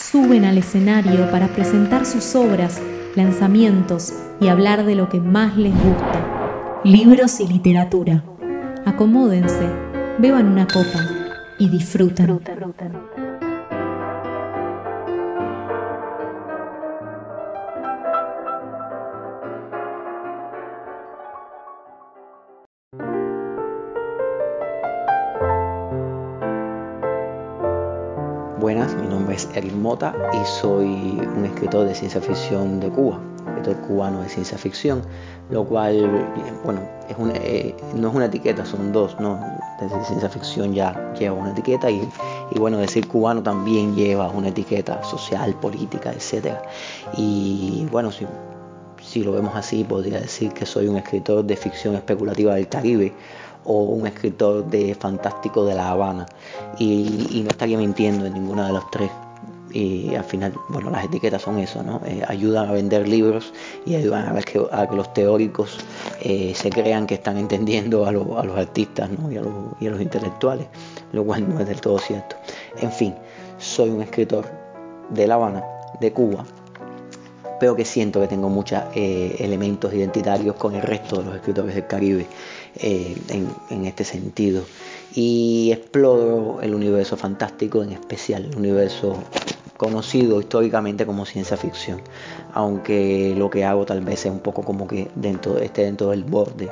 suben al escenario para presentar sus obras, lanzamientos y hablar de lo que más les gusta. Libros y literatura. Acomódense, beban una copa y disfruten. Mota y soy un escritor de ciencia ficción de Cuba, escritor cubano de ciencia ficción, lo cual, bueno, es eh, no es una etiqueta, son dos, ¿no? Ciencia ficción ya lleva una etiqueta y, y, bueno, decir cubano también lleva una etiqueta social, política, etc. Y bueno, si, si lo vemos así, podría decir que soy un escritor de ficción especulativa del Caribe o un escritor de fantástico de La Habana y, y, no estaría mintiendo en ninguna de los tres y al final bueno las etiquetas son eso no eh, ayudan a vender libros y ayudan a, que, a que los teóricos eh, se crean que están entendiendo a, lo, a los artistas ¿no? y, a los, y, a los, intelectuales lo cual no es del todo cierto en fin soy un escritor de La Habana de Cuba pero que siento que tengo muchos eh, elementos identitarios con el resto de los escritores del Caribe en, en, este sentido. Y exploro el universo fantástico, en especial el universo conocido históricamente como ciencia ficción, aunque lo que hago tal vez es un poco como que dentro, esté dentro del borde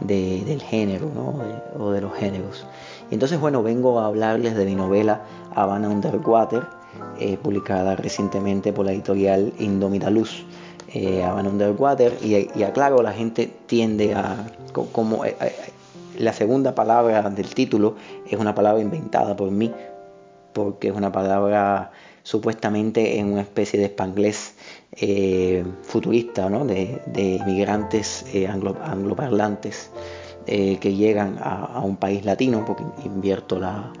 de, del género ¿no? de, o de los géneros. Y entonces, bueno, vengo a hablarles de mi novela Habana Underwater, eh, publicada recientemente por la editorial Indomita Luz, eh, Havana Underwater, y, y, aclaro, la gente tiende a, como eh, la segunda palabra del título es una palabra inventada por mí, porque es una palabra supuestamente en una especie de spanglés eh, futurista, ¿no? de, de inmigrantes anglo, angloparlantes que llegan a, un país latino, porque invierto la,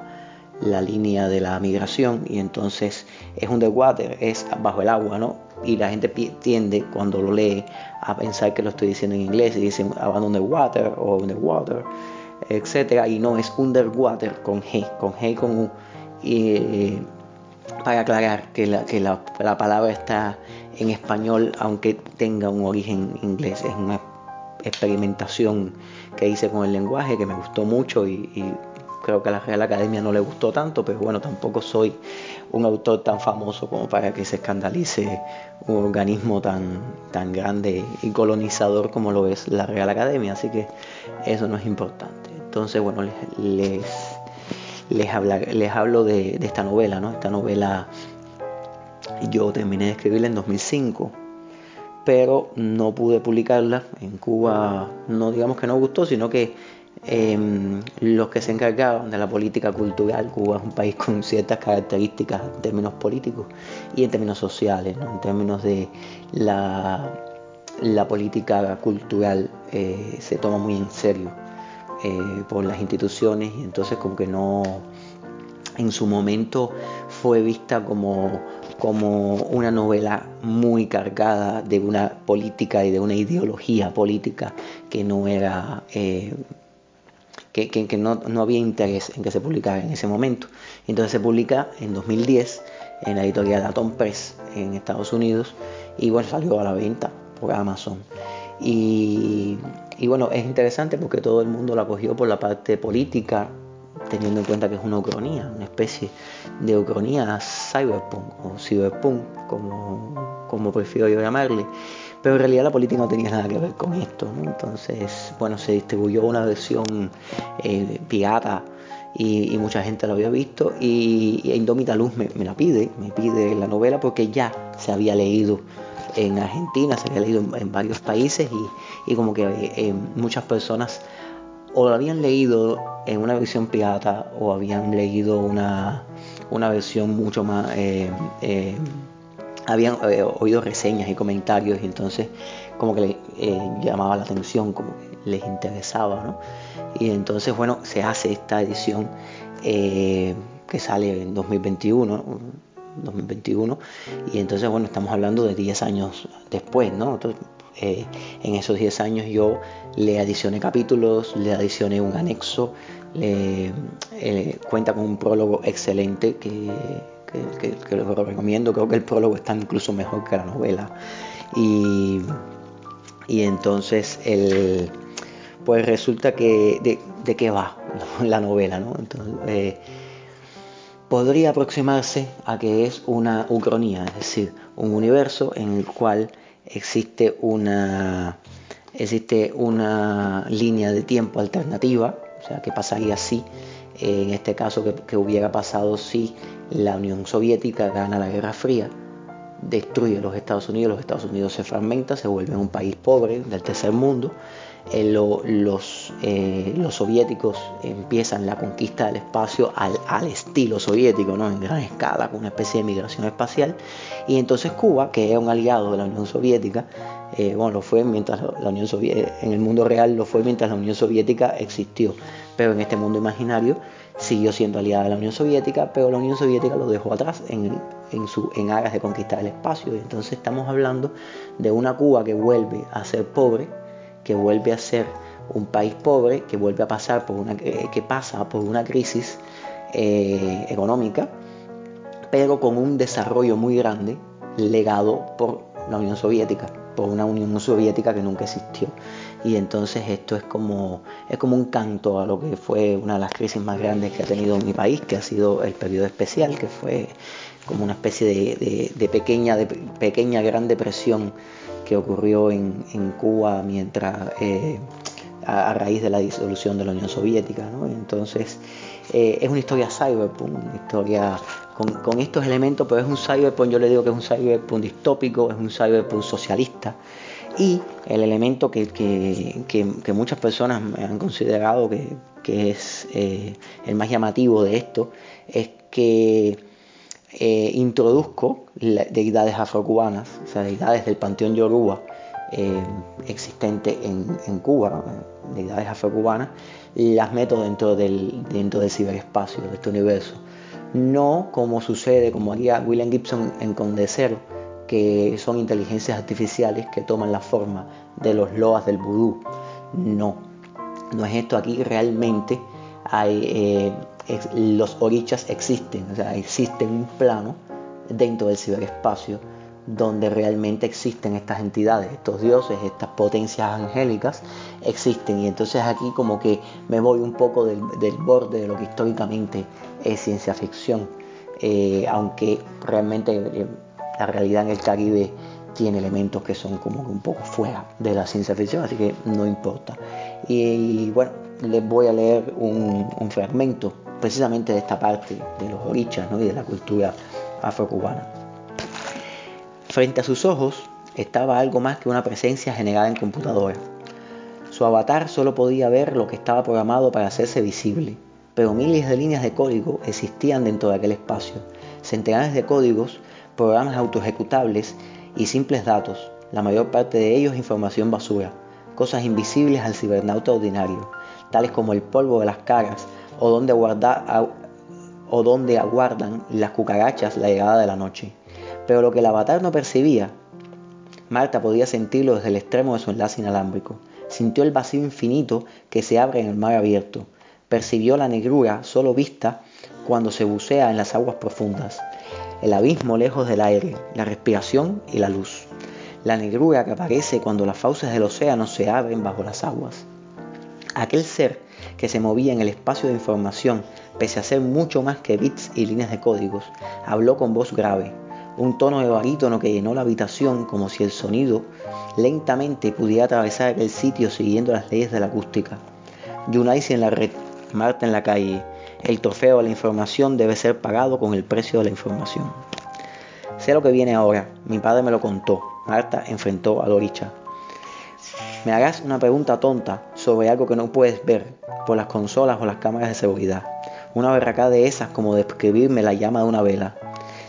la línea de la migración y entonces es underwater, es bajo el agua, ¿no? Y la gente tiende cuando lo lee a pensar que lo estoy diciendo en inglés y dicen about underwater o underwater, etcétera, y no es underwater con G, con G con U. Y, eh, para aclarar que, la, que la, la, palabra está en español aunque tenga un origen inglés, es una experimentación que hice con el lenguaje que me gustó mucho y, creo que a la Real Academia no le gustó tanto, pero bueno, tampoco soy un autor tan famoso como para que se escandalice un organismo tan, tan grande y colonizador como lo es la Real Academia, así que eso no es importante. Entonces, bueno, les, les, habla, les hablo de, esta novela, ¿no? Esta novela yo terminé de escribirla en 2005 pero no pude publicarla. En Cuba no digamos que no gustó, sino que eh, los que se encargaban de la política cultural, Cuba es un país con ciertas características en términos políticos y en términos sociales, en términos de la, la política cultural eh, se toma muy en serio eh, por las instituciones y entonces como que no en su momento fue vista como, como una novela muy cargada de una política y de una ideología política que no era eh, que, que, no, no, había interés en que se publicara en ese momento. Entonces se publica en 2010 en la editorial Atom Press en Estados Unidos y bueno, salió a la venta por Amazon. Y, y bueno, es interesante porque todo el mundo la cogió por la parte política, teniendo en cuenta que es una ucronía, una especie de ucronía cyberpunk o cyberpunk, como, prefiero yo llamarle. Pero en realidad la política no tenía nada que ver con esto. ¿no? Entonces, bueno, se distribuyó una versión eh, pirata y, mucha gente lo había visto. Y, y Indómita Luz me, la pide, me pide la novela porque ya se había leído en Argentina, se había leído en, varios países y, y como que eh, muchas personas o lo habían leído en una versión pirata o habían leído una, una versión mucho más eh, eh, habían oído reseñas y comentarios y entonces como que les llamaba la atención, como que les interesaba, ¿no? Y entonces, bueno, se hace esta edición que sale en 2021, 2021, y entonces, bueno, estamos hablando de 10 años después, ¿no? en esos 10 años yo le adicioné capítulos, le adicioné un anexo, le, cuenta con un prólogo excelente que que, lo recomiendo. Creo que el prólogo está incluso mejor que la novela. Y, y entonces el, pues resulta que de, de qué va la novela, ¿no? Entonces, eh, podría aproximarse a que es una ucronía, es decir, un universo en el cual existe una existe una línea de tiempo alternativa, o sea, que pasaría así, en este caso que, que hubiera pasado si la Unión Soviética gana la Guerra Fría, destruye los Estados Unidos, los Estados Unidos se fragmenta, se vuelve un país pobre del tercer mundo, eh, los, eh, los, soviéticos empiezan la conquista del espacio al, estilo soviético, ¿no? en gran escala, con una especie de migración espacial, y entonces Cuba, que era un aliado de la Unión Soviética, eh, bueno, lo fue mientras la Unión Soviética, en el mundo real lo fue mientras la Unión Soviética existió, pero en este mundo imaginario siguió siendo aliada de la Unión Soviética, pero la Unión Soviética lo dejó atrás en, en, su, en aras de conquistar el espacio. Y entonces estamos hablando de una Cuba que vuelve a ser pobre, que vuelve a ser un país pobre, que vuelve a pasar por una, que pasa por una crisis eh, económica, pero con un desarrollo muy grande legado por la Unión Soviética, por una Unión Soviética que nunca existió. Y entonces esto es como, es como un canto a lo que fue una de las crisis más grandes que ha tenido mi país, que ha sido el periodo especial, que fue como una especie de, pequeña, de pequeña gran depresión que ocurrió en, Cuba mientras eh, a, raíz de la disolución de la Unión Soviética. Entonces eh, es una historia cyberpunk, una historia con, con, estos elementos, pero es un cyberpunk, yo le digo que es un cyberpunk distópico, es un cyberpunk socialista y el elemento que, muchas personas han considerado que, es eh, el más llamativo de esto es que eh, introduzco deidades afrocubanas, o sea, deidades del panteón yoruba eh, existente en, Cuba, deidades afrocubanas, las meto dentro del, dentro del ciberespacio, de este universo. No como sucede, como haría William Gibson en Condecero, que son inteligencias artificiales que toman la forma de los loas del vudú. No, no es esto aquí realmente. Hay, eh, los orichas existen, o sea, existe un plano dentro del ciberespacio donde realmente existen estas entidades, estos dioses, estas potencias angélicas existen. Y entonces aquí como que me voy un poco del, borde de lo que históricamente es ciencia ficción, eh, aunque realmente eh, la realidad en el Caribe tiene elementos que son como un poco fuera de la ciencia ficción, así que no importa. Y, bueno, les voy a leer un, fragmento precisamente de esta parte de los orichas y de la cultura afrocubana. Frente a sus ojos estaba algo más que una presencia generada en computadora. Su avatar solo podía ver lo que estaba programado para hacerse visible, pero miles de líneas de código existían dentro de aquel espacio, centenares de códigos programas autoejecutables y simples datos, la mayor parte de ellos información basura, cosas invisibles al cibernauta ordinario, tales como el polvo de las caras o donde, o donde aguardan las cucarachas la llegada de la noche. Pero lo que el avatar no percibía, Marta podía sentirlo desde el extremo de su enlace inalámbrico. Sintió el vacío infinito que se abre en el mar abierto. Percibió la negrura solo vista cuando se bucea en las aguas profundas el abismo lejos del aire, la respiración y la luz, la negrura que aparece cuando las fauces del océano se abren bajo las aguas. Aquel ser que se movía en el espacio de información, pese a ser mucho más que bits y líneas de códigos, habló con voz grave, un tono de barítono que llenó la habitación como si el sonido lentamente pudiera atravesar el sitio siguiendo las leyes de la acústica. Yunaisi en la red, Marta en la calle, el trofeo de la información debe ser pagado con el precio de la información. Sé lo que viene ahora. Mi padre me lo contó. Marta enfrentó a Doricha. Me hagas una pregunta tonta sobre algo que no puedes ver por las consolas o las cámaras de seguridad. Una berraca de esas como describirme la llama de una vela.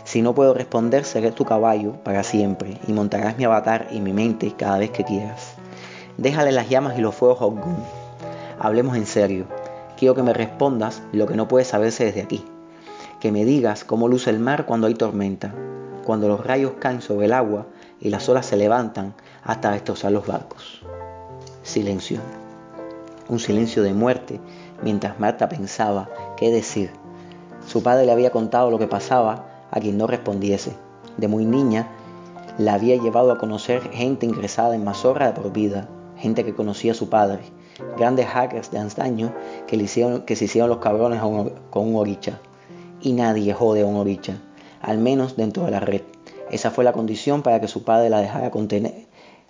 Si no puedo responder, seré tu caballo para siempre y montarás mi avatar y mi mente cada vez que quieras. Déjale las llamas y los fuegos a. Hablemos en serio. Quiero que me respondas lo que no puede saberse desde aquí. Que me digas cómo luce el mar cuando hay tormenta, cuando los rayos caen sobre el agua y las olas se levantan hasta destrozar los barcos. Silencio. Un silencio de muerte mientras Marta pensaba qué decir. Su padre le había contado lo que pasaba a quien no respondiese. De muy niña la había llevado a conocer gente ingresada en mazorra de por vida, gente que conocía a su padre, grandes hackers de antaño que, le hicieron, que se hicieron los cabrones con un oricha. Y nadie jode a un oricha, al menos dentro de la red. Esa fue la condición para que su padre la dejara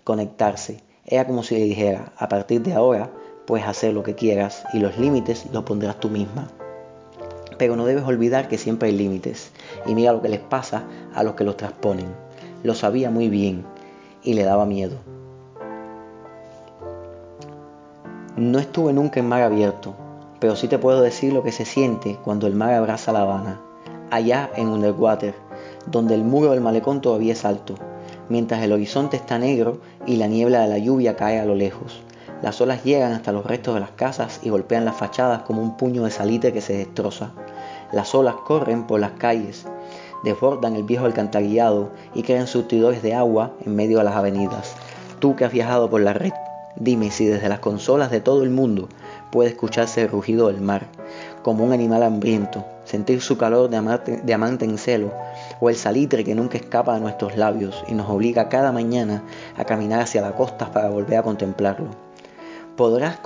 conectarse. Era como si le dijera, a partir de ahora puedes hacer lo que quieras y los límites los pondrás tú misma. Pero no debes olvidar que siempre hay límites. Y mira lo que les pasa a los que los transponen. Lo sabía muy bien y le daba miedo. No estuve nunca en mar abierto, pero sí te puedo decir lo que se siente cuando el mar abraza La Habana, allá en Underwater, donde el muro del malecón todavía es alto, mientras el horizonte está negro y la niebla de la lluvia cae a lo lejos. Las olas llegan hasta los restos de las casas y golpean las fachadas como un puño de salitre que se destroza. Las olas corren por las calles, desbordan el viejo alcantarillado y crean surtidores de agua en medio de las avenidas. Tú que has viajado por la red, dime si desde las consolas de todo el mundo puede escucharse el rugido del mar, como un animal hambriento, sentir su calor de amante en celo, o el salitre que nunca escapa de nuestros labios y nos obliga cada mañana a caminar hacia la costa para volver a contemplarlo. Podrás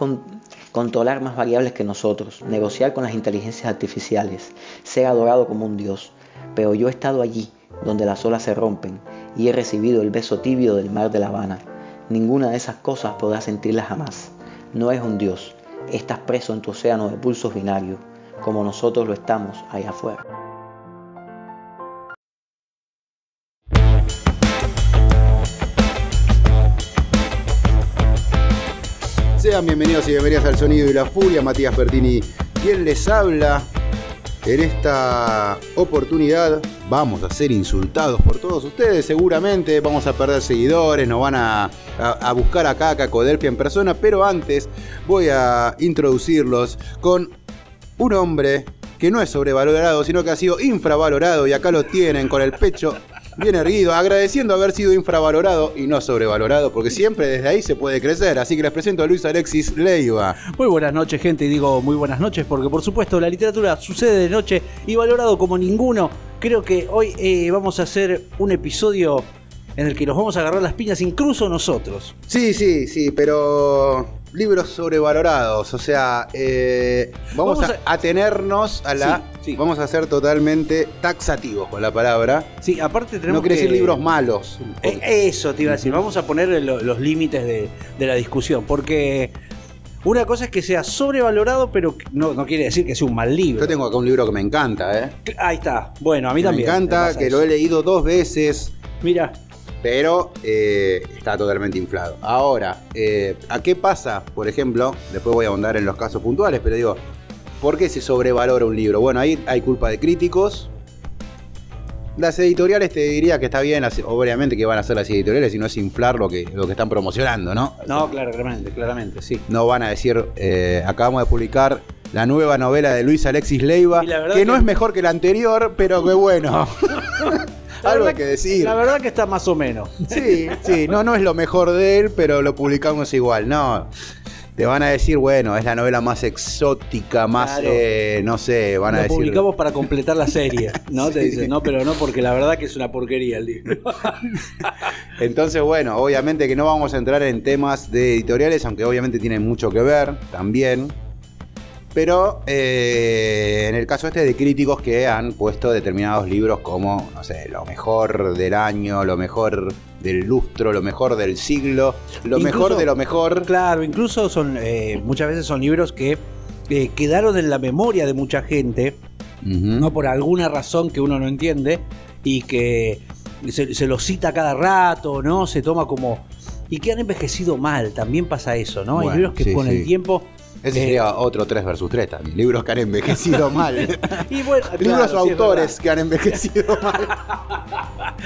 controlar más variables que nosotros, negociar con las inteligencias artificiales, ser adorado como un dios, pero yo he estado allí, donde las olas se rompen, y he recibido el beso tibio del mar de La Habana. Ninguna de esas cosas podrás sentirlas jamás. No es un dios, estás preso en tu océano de pulsos binarios, como nosotros lo estamos allá afuera. Sean bienvenidos y bienvenidas al Sonido y la Furia, Matías Pertini, quien les habla. En esta oportunidad vamos a ser insultados por todos ustedes, seguramente. Vamos a perder seguidores, nos van a, buscar acá a Cacodelfia en persona, pero antes voy a introducirlos con un hombre que no es sobrevalorado, sino que ha sido infravalorado y acá lo tienen con el pecho bien erguido, agradeciendo haber sido infravalorado y no sobrevalorado, porque siempre desde ahí se puede crecer. Así que les presento a Luis Alexis Leiva. Muy buenas noches, gente, y digo muy buenas noches porque por supuesto la literatura sucede de noche y valorado como ninguno. Creo que hoy eh, vamos a hacer un episodio en el que nos vamos a agarrar las piñas incluso nosotros. Sí, sí, sí, pero libros sobrevalorados. O sea, eh, vamos, a, atenernos a la. Vamos a ser totalmente taxativos con la palabra. Sí, aparte tenemos. No quiere decir libros malos. Eh, eso te iba a decir. Vamos a poner los límites de, la discusión. Porque. Una cosa es que sea sobrevalorado, pero no, no, quiere decir que sea un mal libro. Yo tengo acá un libro que me encanta, ¿eh? Ahí está. Bueno, a mí también. Me encanta, que lo he leído dos veces. Mira pero eh, está totalmente inflado. Ahora, eh, ¿a qué pasa? Por ejemplo, después voy a ahondar en los casos puntuales, pero digo, ¿por qué se sobrevalora un libro? Bueno, ahí hay culpa de críticos. Las editoriales te diría que está bien, obviamente que van a ser las editoriales y no es inflar lo que, lo que están promocionando, ¿no? No, claramente, claramente, sí. No van a decir, eh, acabamos de publicar la nueva novela de Luis Alexis Leiva, que, no es mejor que la anterior, pero que bueno. Algo que decir. La verdad que está más o menos. Sí, sí, no, no es lo mejor de él, pero lo publicamos igual. No, te van a decir, bueno, es la novela más exótica, más, eh, no sé, van a decir... publicamos para completar la serie, ¿no? Te dicen, no, pero no, porque la verdad que es una porquería el libro. Entonces, bueno, obviamente que no vamos a entrar en temas de editoriales, aunque obviamente tienen mucho que ver también. Pero eh, en el caso este de críticos que han puesto determinados libros como, no sé, lo mejor del año, lo mejor del lustro, lo mejor del siglo, lo mejor de lo mejor. Claro, incluso son eh, muchas veces son libros que eh, quedaron en la memoria de mucha gente, no por alguna razón que uno no entiende y que se, se los cita cada rato, ¿no? Se toma como y que han envejecido mal, también pasa eso, ¿no? Hay libros que con el tiempo Ese sería otro 3 versus 3 también. Libros que han envejecido mal. Y bueno, Libros claro, o sí, autores que han envejecido mal.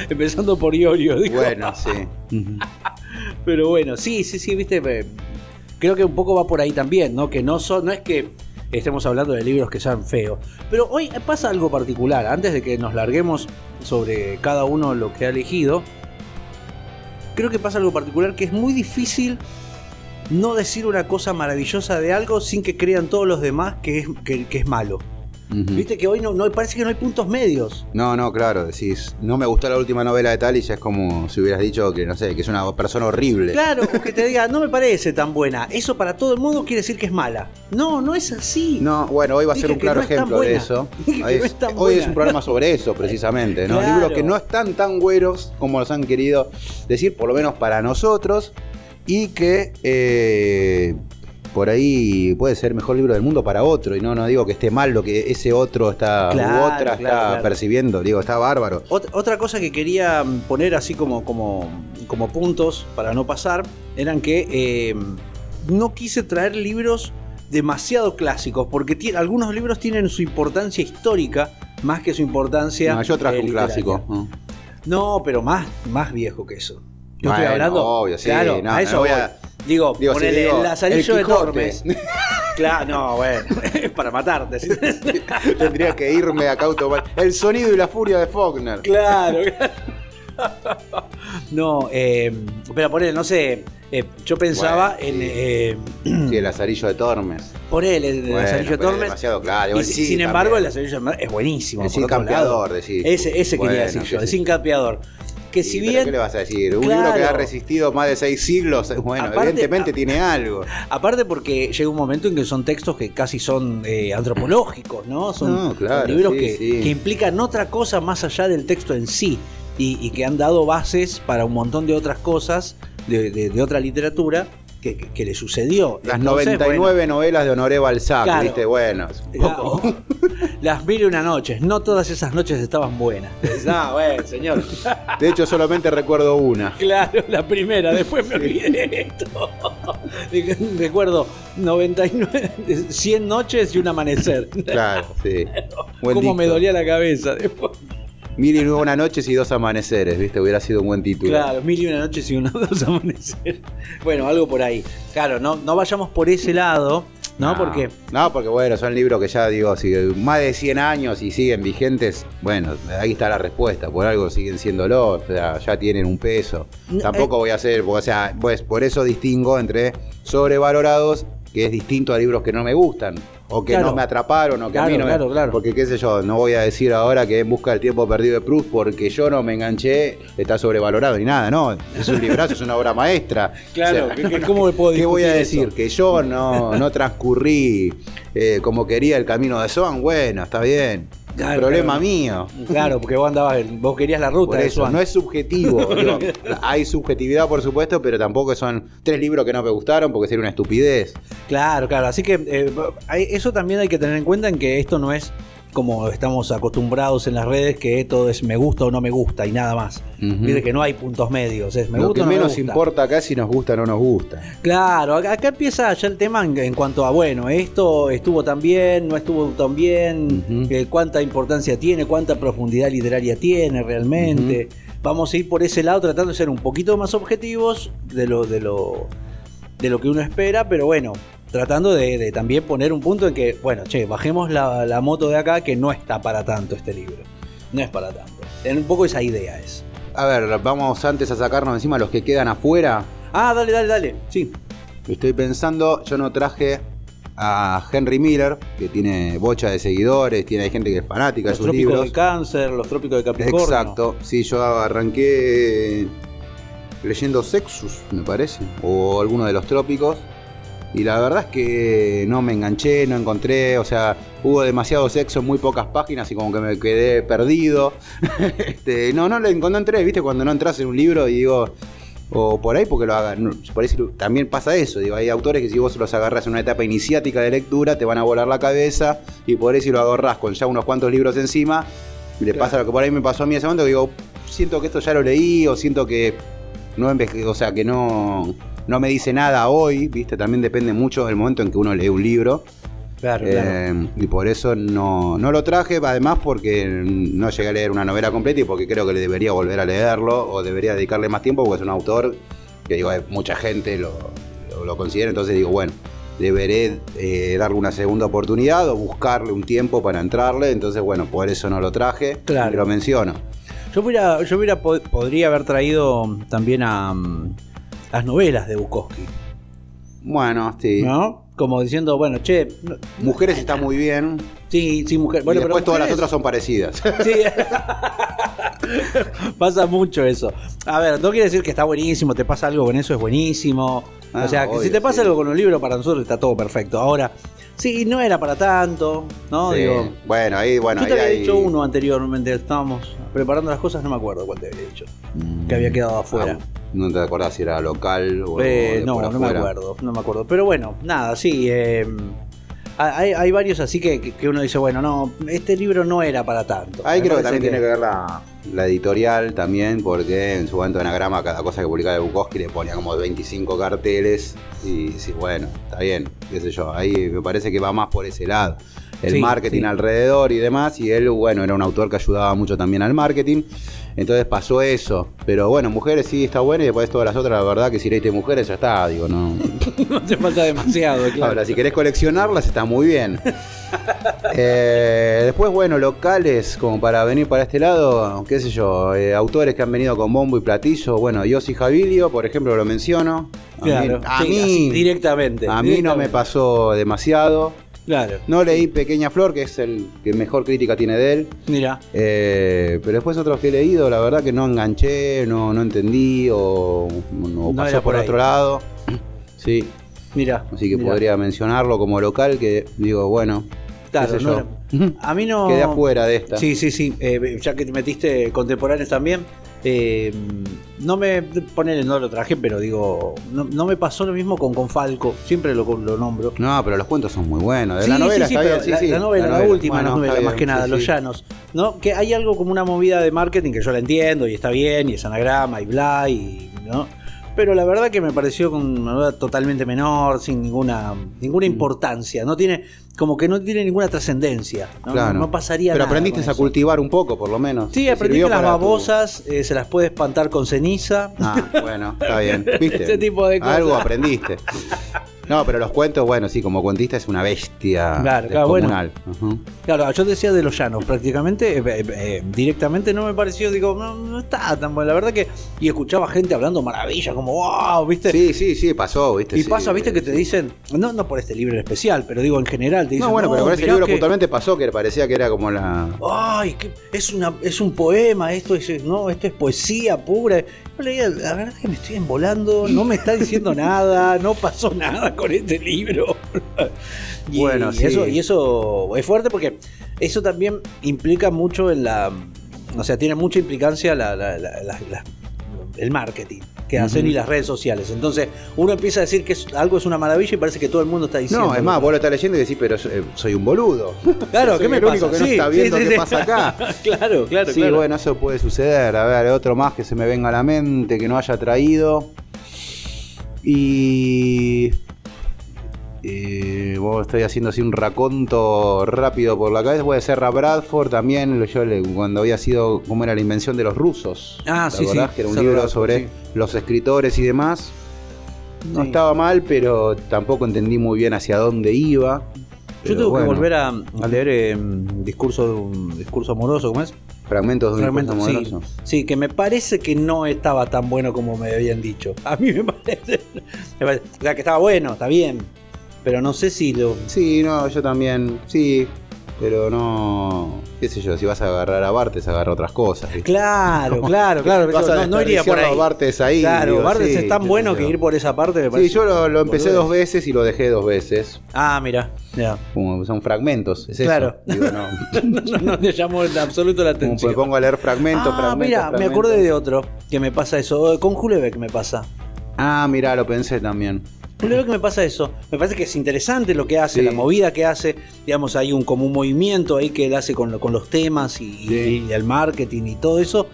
Empezando por Iorio, digo. bueno, sí. Pero bueno, sí, sí, sí, viste. eh, Creo que un poco va por ahí también, ¿no? Que no son, no es que estemos hablando de libros que sean feos. Pero hoy pasa algo particular. Antes de que nos larguemos sobre cada uno lo que ha elegido, creo que pasa algo particular que es muy difícil no decir una cosa maravillosa de algo sin que crean todos los demás que es, que, que es malo. Viste que hoy no, no parece que no hay puntos medios. No, no, claro, decís, no me gustó la última novela de tal y ya es como si hubieras dicho que, no sé, que es una persona horrible. Claro, o que te diga, no me parece tan buena. Eso para todo el mundo quiere decir que es mala. No, no es así. No, bueno, hoy va a ser un claro no ejemplo de eso. Hoy, no es, hoy un programa sobre eso, precisamente, ¿no? Claro. Libros que no están tan güeros como los han querido decir, por lo menos para nosotros, y que eh, por ahí puede ser el mejor libro del mundo para otro, y no, no digo que esté mal lo que ese otro está Claro, u otra claro, está claro. percibiendo, digo, está bárbaro. Ot- otra cosa que quería poner así como, como, como puntos para no pasar eran que eh, no quise traer libros demasiado clásicos, porque algunos libros tienen su importancia histórica más que su importancia. No, yo traje eh, un literaria. clásico. ¿no? No, pero más, más viejo que eso. Yo estoy hablando. obvio, sí, claro, no, a eso no voy a- Digo, Digo, sí, ponele digo, el lazarillo el de. Tormes. Claro, no, bueno, para matarte. Tendría que irme acá automáticamente. El sonido y la furia de Faulkner. Claro, claro. No, eh, pero ponele, no sé, eh, yo pensaba Bueno, en. Eh, Sí, el lazarillo de Tormes. ponele, el Bueno, Lazarillo de Tormes. demasiado claro. Y sí, sin embargo, el Lazarillo de Tormes es buenísimo. El por sin campeador, decís. Ese, ese quería decir yo, el sin campeador. Que si bien. ¿Qué le vas a decir? Un libro que ha resistido más de seis siglos, bueno, Aparte- evidentemente a- tiene algo. Aparte porque llega un momento en que son textos que casi son eh, antropológicos, ¿no? Son, No, claro, son libros sí, que, sí. que implican otra cosa más allá del texto en sí y, y que han dado bases para un montón de otras cosas de, de- de otra literatura que, le sucedió. Las Entonces, 99 novelas de Honoré Balzac, Claro. ¿viste? Bueno, bueno, las mil y una noches, no todas esas noches estaban buenas. No, bueno, señor. De hecho, solamente recuerdo una. Claro, la primera, después me olvidé de esto. Recuerdo 99, 100 noches y un amanecer. Claro, sí. Buen Cómo me dolía la cabeza después. Mil y una noches y dos amaneceres, ¿viste? Hubiera sido un buen título. Claro, mil y una noches y unos dos amanecer. Bueno, algo por ahí. Claro, no, no vayamos por ese lado, ¿no? Porque No, porque bueno, son libros que ya digo, si más de 100 años y siguen vigentes, bueno, ahí está la respuesta, por algo siguen siéndolo, o sea, ya tienen un peso. No, Tampoco eh. voy a hacer, o sea, pues por eso distingo entre sobrevalorados, que es distinto a libros que no me gustan, o que Claro. no me atraparon, o que a Claro, mí no me... claro, claro. Porque qué sé yo, no voy a decir ahora que En busca del tiempo perdido de Proust porque yo no me enganché, está sobrevalorado ni nada, no, es un librazo, es una obra maestra. Claro, O sea, ¿qué- qué- ¿cómo me puedo ¿Qué voy a decir? eso? Que yo no, no transcurrí eh, como quería el camino de Swan, bueno, está bien. Claro, Problema claro. mío. Claro, porque vos andabas, vos querías la ruta Por eso, no es subjetivo. digo, hay subjetividad, por supuesto, pero tampoco son tres libros que no me gustaron porque sería una estupidez. Claro, claro. Así que eh, eso también hay que tener en cuenta en que esto no es como estamos acostumbrados en las redes, que todo es me gusta o no me gusta y nada más. Viste que no hay puntos medios, es me Lo gusta que o no me menos gusta. importa acá si nos gusta o no nos gusta. Claro, acá, acá empieza ya el tema en, en cuanto a, bueno, esto estuvo tan bien, no estuvo tan bien, eh, cuánta importancia tiene, cuánta profundidad literaria tiene realmente. Vamos a ir por ese lado tratando de ser un poquito más objetivos de lo, de lo, de lo que uno espera, pero bueno, tratando de, de también poner un punto en que, bueno, che, bajemos la, la moto de acá que no está para tanto este libro. No es para tanto. En un poco esa idea es. A ver, vamos antes a sacarnos encima los que quedan afuera. Ah, dale, dale, dale. Sí. Estoy pensando, yo no traje a Henry Miller, que tiene bocha de seguidores, tiene hay gente que es fanática Los de sus trópicos libros. de cáncer, los trópicos de Capricornio. Exacto, sí, yo arranqué leyendo Sexus, me parece, o alguno de los trópicos. Y la verdad es que no me enganché, no encontré, o sea, hubo demasiado sexo en muy pocas páginas y como que me quedé perdido. Este, no, no no entré, viste, cuando no entras en un libro y digo, o por ahí porque lo hagan, por ahí también pasa eso, digo, hay autores que si vos los agarras en una etapa iniciática de lectura te van a volar la cabeza y por ahí si lo agarrás con ya unos cuantos libros encima, le Claro. pasa lo que por ahí me pasó a mí ese momento, que digo, siento que esto ya lo leí o siento que no o sea, que no no me dice nada hoy, ¿viste? También depende mucho del momento en que uno lee un libro. Claro, Eh, claro. y por eso no, no lo traje, además porque no llegué a leer una novela completa y porque creo que le debería volver a leerlo o debería dedicarle más tiempo porque es un autor que digo, mucha gente lo, lo, lo considera, entonces digo, bueno, deberé eh, darle una segunda oportunidad o buscarle un tiempo para entrarle, entonces bueno, por eso no lo traje, Claro. y lo menciono. Yo hubiera, yo hubiera po- podría haber traído también a mm, las novelas de Bukowski, Bueno, sí. ¿no? Como diciendo, bueno, che, no- Mujeres está muy bien. sí, sí, mujer. Bueno, y después pero todas las mujeres- otras son parecidas. Sí. pasa mucho eso. A ver, no quiere decir que está buenísimo, te pasa algo con eso, es buenísimo. Ah, o sea, que si te pasa sí. algo con un libro, para nosotros está todo perfecto. Ahora, sí, no era para tanto, ¿no? Sí. Digo, bueno, ahí, bueno, yo te ahí había dicho uno anteriormente, estábamos preparando las cosas, no me acuerdo cuál te había dicho. Que había quedado afuera. Ah, no te acordás si era local o Eh, no, no me acuerdo, no me acuerdo. Pero bueno, nada, sí. eh, hay, hay varios así que, que- uno dice, bueno, no, este libro no era para tanto. Ahí creo que también tiene que ver la, la editorial también, porque en su momento de anagrama cada cosa que publicaba de Bukowski le ponía como 25 carteles y sí, bueno, está bien, qué sé yo, ahí me parece que va más por ese lado. El Sí, marketing sí. alrededor y demás, y él, bueno, era un autor que ayudaba mucho también al marketing, entonces pasó eso. Pero bueno, mujeres sí está bueno y después todas las otras, la verdad que si leíste mujeres ya está, digo, no. no hace falta demasiado, claro. Ahora, si querés coleccionarlas, está muy bien. Eh, después, bueno, locales, como para venir para este lado, qué sé yo, eh, autores que han venido con bombo y platillo. Bueno, Yossi Jabilio, por ejemplo, lo menciono. A mí- Claro, a sí, mí, así, directamente. a mí no me pasó demasiado. Claro, No leí Pequeña Flor, que es el que mejor crítica tiene de él. mira. Eh, pero después otros que he leído, la verdad que no enganché, no, no entendí o no, pasó por, otro lado. Sí, Mira. Así que podría mencionarlo como local, que digo, bueno, Claro, no era- A mí no. quedé afuera de esta. Sí, sí, sí. eh, ya que te metiste contemporáneos también. Eh, no me. Ponele, no lo traje, pero digo. No, no me pasó lo mismo con Confalco. Siempre lo, lo nombro. No, pero los cuentos son muy buenos. De Sí, la novela sí, sí, está pero bien, sí, la, novela, la, última Bueno, novela, más bien, que nada, Los. Llanos. ¿no? Que hay algo como una movida de marketing que yo la entiendo y está bien, y es anagrama y bla, y. ¿no? Pero la verdad que me pareció con una totalmente menor, sin ninguna, ninguna importancia. No tiene, como que no tiene ninguna trascendencia. ¿no? Claro. no pasaría Pero nada. aprendiste a eso. cultivar un poco, por lo menos. Sí, aprendí que las tu- babosas eh, se las puede espantar con ceniza. Ah, bueno, está bien. ¿Viste? Ese tipo de cosas. Algo aprendiste. No, pero los cuentos, bueno, sí, como cuentista es una bestia Claro, claro, bueno. Ujú. Claro, yo decía de los llanos, prácticamente, eh, eh, eh, directamente no me pareció, digo, no, no está tan bueno. La verdad que. Y escuchaba gente hablando maravilla, como, wow, ¿viste? Sí, sí, sí, pasó, ¿viste? Y Sí, pasa, viste, que te dicen, no, no por este libro en especial, pero digo en general, te dicen. No, bueno, pero con ese mirá libro que- puntualmente pasó que parecía que era como la. Ay, que es una, es un poema, esto es, no, esto es poesía pura. Leía, la verdad que me estoy embolando, no me está diciendo nada, no pasó nada con este libro. y, Bueno, y sí. eso, y eso es fuerte porque eso también implica mucho en la. O sea, tiene mucha implicancia la, la- la- la- la- el marketing que hacen y las redes sociales. Entonces, uno empieza a decir que algo es una maravilla y parece que todo el mundo está diciendo. No, es más, vos lo estás leyendo y decís, pero eh, soy un boludo. Claro, Soy ¿qué me el pasa? único que no Sí, está viendo sí, qué sí. pasa acá. claro, claro, sí, claro. bueno, eso puede suceder. A ver, otro más que se me venga a la mente, que no haya traído. Y. eh, vos estoy haciendo así un raconto rápido por la cabeza. Puede ser a Bradford también. Yo le- cuando había sido. ¿Cómo era la invención de los rusos? Ah, ¿Te sí, acordás? sí. Que era un libro Bradford, sobre sí. los escritores y demás. No Sí. estaba mal, pero tampoco entendí muy bien hacia dónde iba. Yo tengo bueno, que volver a, a leer eh, discurso, discurso amoroso, ¿cómo es? Fragmentos de un Fragmento, discurso sí, amoroso. sí, que me parece que no estaba tan bueno como me habían dicho. A mí me parece. me parece- o sea, que estaba bueno, está bien. Pero no sé si lo. Sí, no, yo también, sí, pero no, qué sé yo, si vas a agarrar a Bartes, agarra otras cosas. Claro, claro, claro. Vas a no, no iría por ahí. Bartes ahí. claro, digo, Bartes sí, es tan bueno que ir por esa parte me Sí, parece. yo lo, lo empecé dos veces y lo dejé dos veces. Ah, mira, ya. Como son fragmentos, es Claro. eso. Digo, no. no, no, no te llamó en absoluto la Como atención. me pongo a leer fragmentos, ah, fragmentos. mira, me acordé de otro que me pasa eso. Con Julebeck me pasa. Ah, mira, lo pensé también. Julebeck me pasa eso. Me parece que es interesante lo que hace, Sí. la movida que hace. Digamos, hay un como un movimiento ahí que él hace con, lo- con los temas y, y- Sí. y el marketing y todo eso.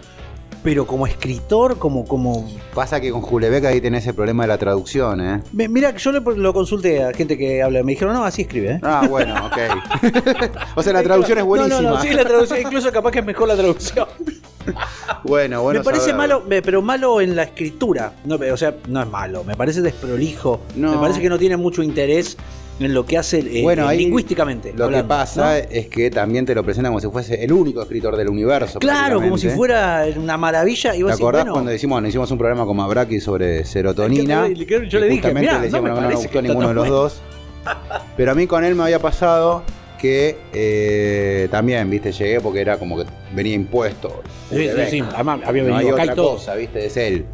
pero como escritor, como... como... Pasa que con Julebeck ahí tenés el problema de la traducción, ¿eh? Mira, yo le- lo consulté a gente que habla, me dijeron, no, así escribe, ¿eh? Ah, bueno, ok. o sea, la traducción es No, buenísima. no, no, sí, la traducción, incluso capaz que es mejor la traducción. Bueno, bueno. me parece malo, pero malo en la escritura. No, o sea, no es malo, me parece desprolijo. No. Me parece que no tiene mucho interés en lo que hace eh, Bueno, ahí lingüísticamente. Lo hablando, que pasa ¿no? es que también te lo presentan como si fuese el único escritor del universo. Claro, como si fuera una maravilla. Y ¿Te decís, acordás bueno, cuando hicimos, nos hicimos un programa con Mabraki sobre serotonina? Que yo- le dije, mirá, le no me no, gustó ninguno de los bueno. dos. Pero a mí con él me había pasado que eh, también, viste, llegué porque era como que venía impuesto. Sí, sí, sí. Además, había no hay venido acá otra y todo. cosa, viste, es él.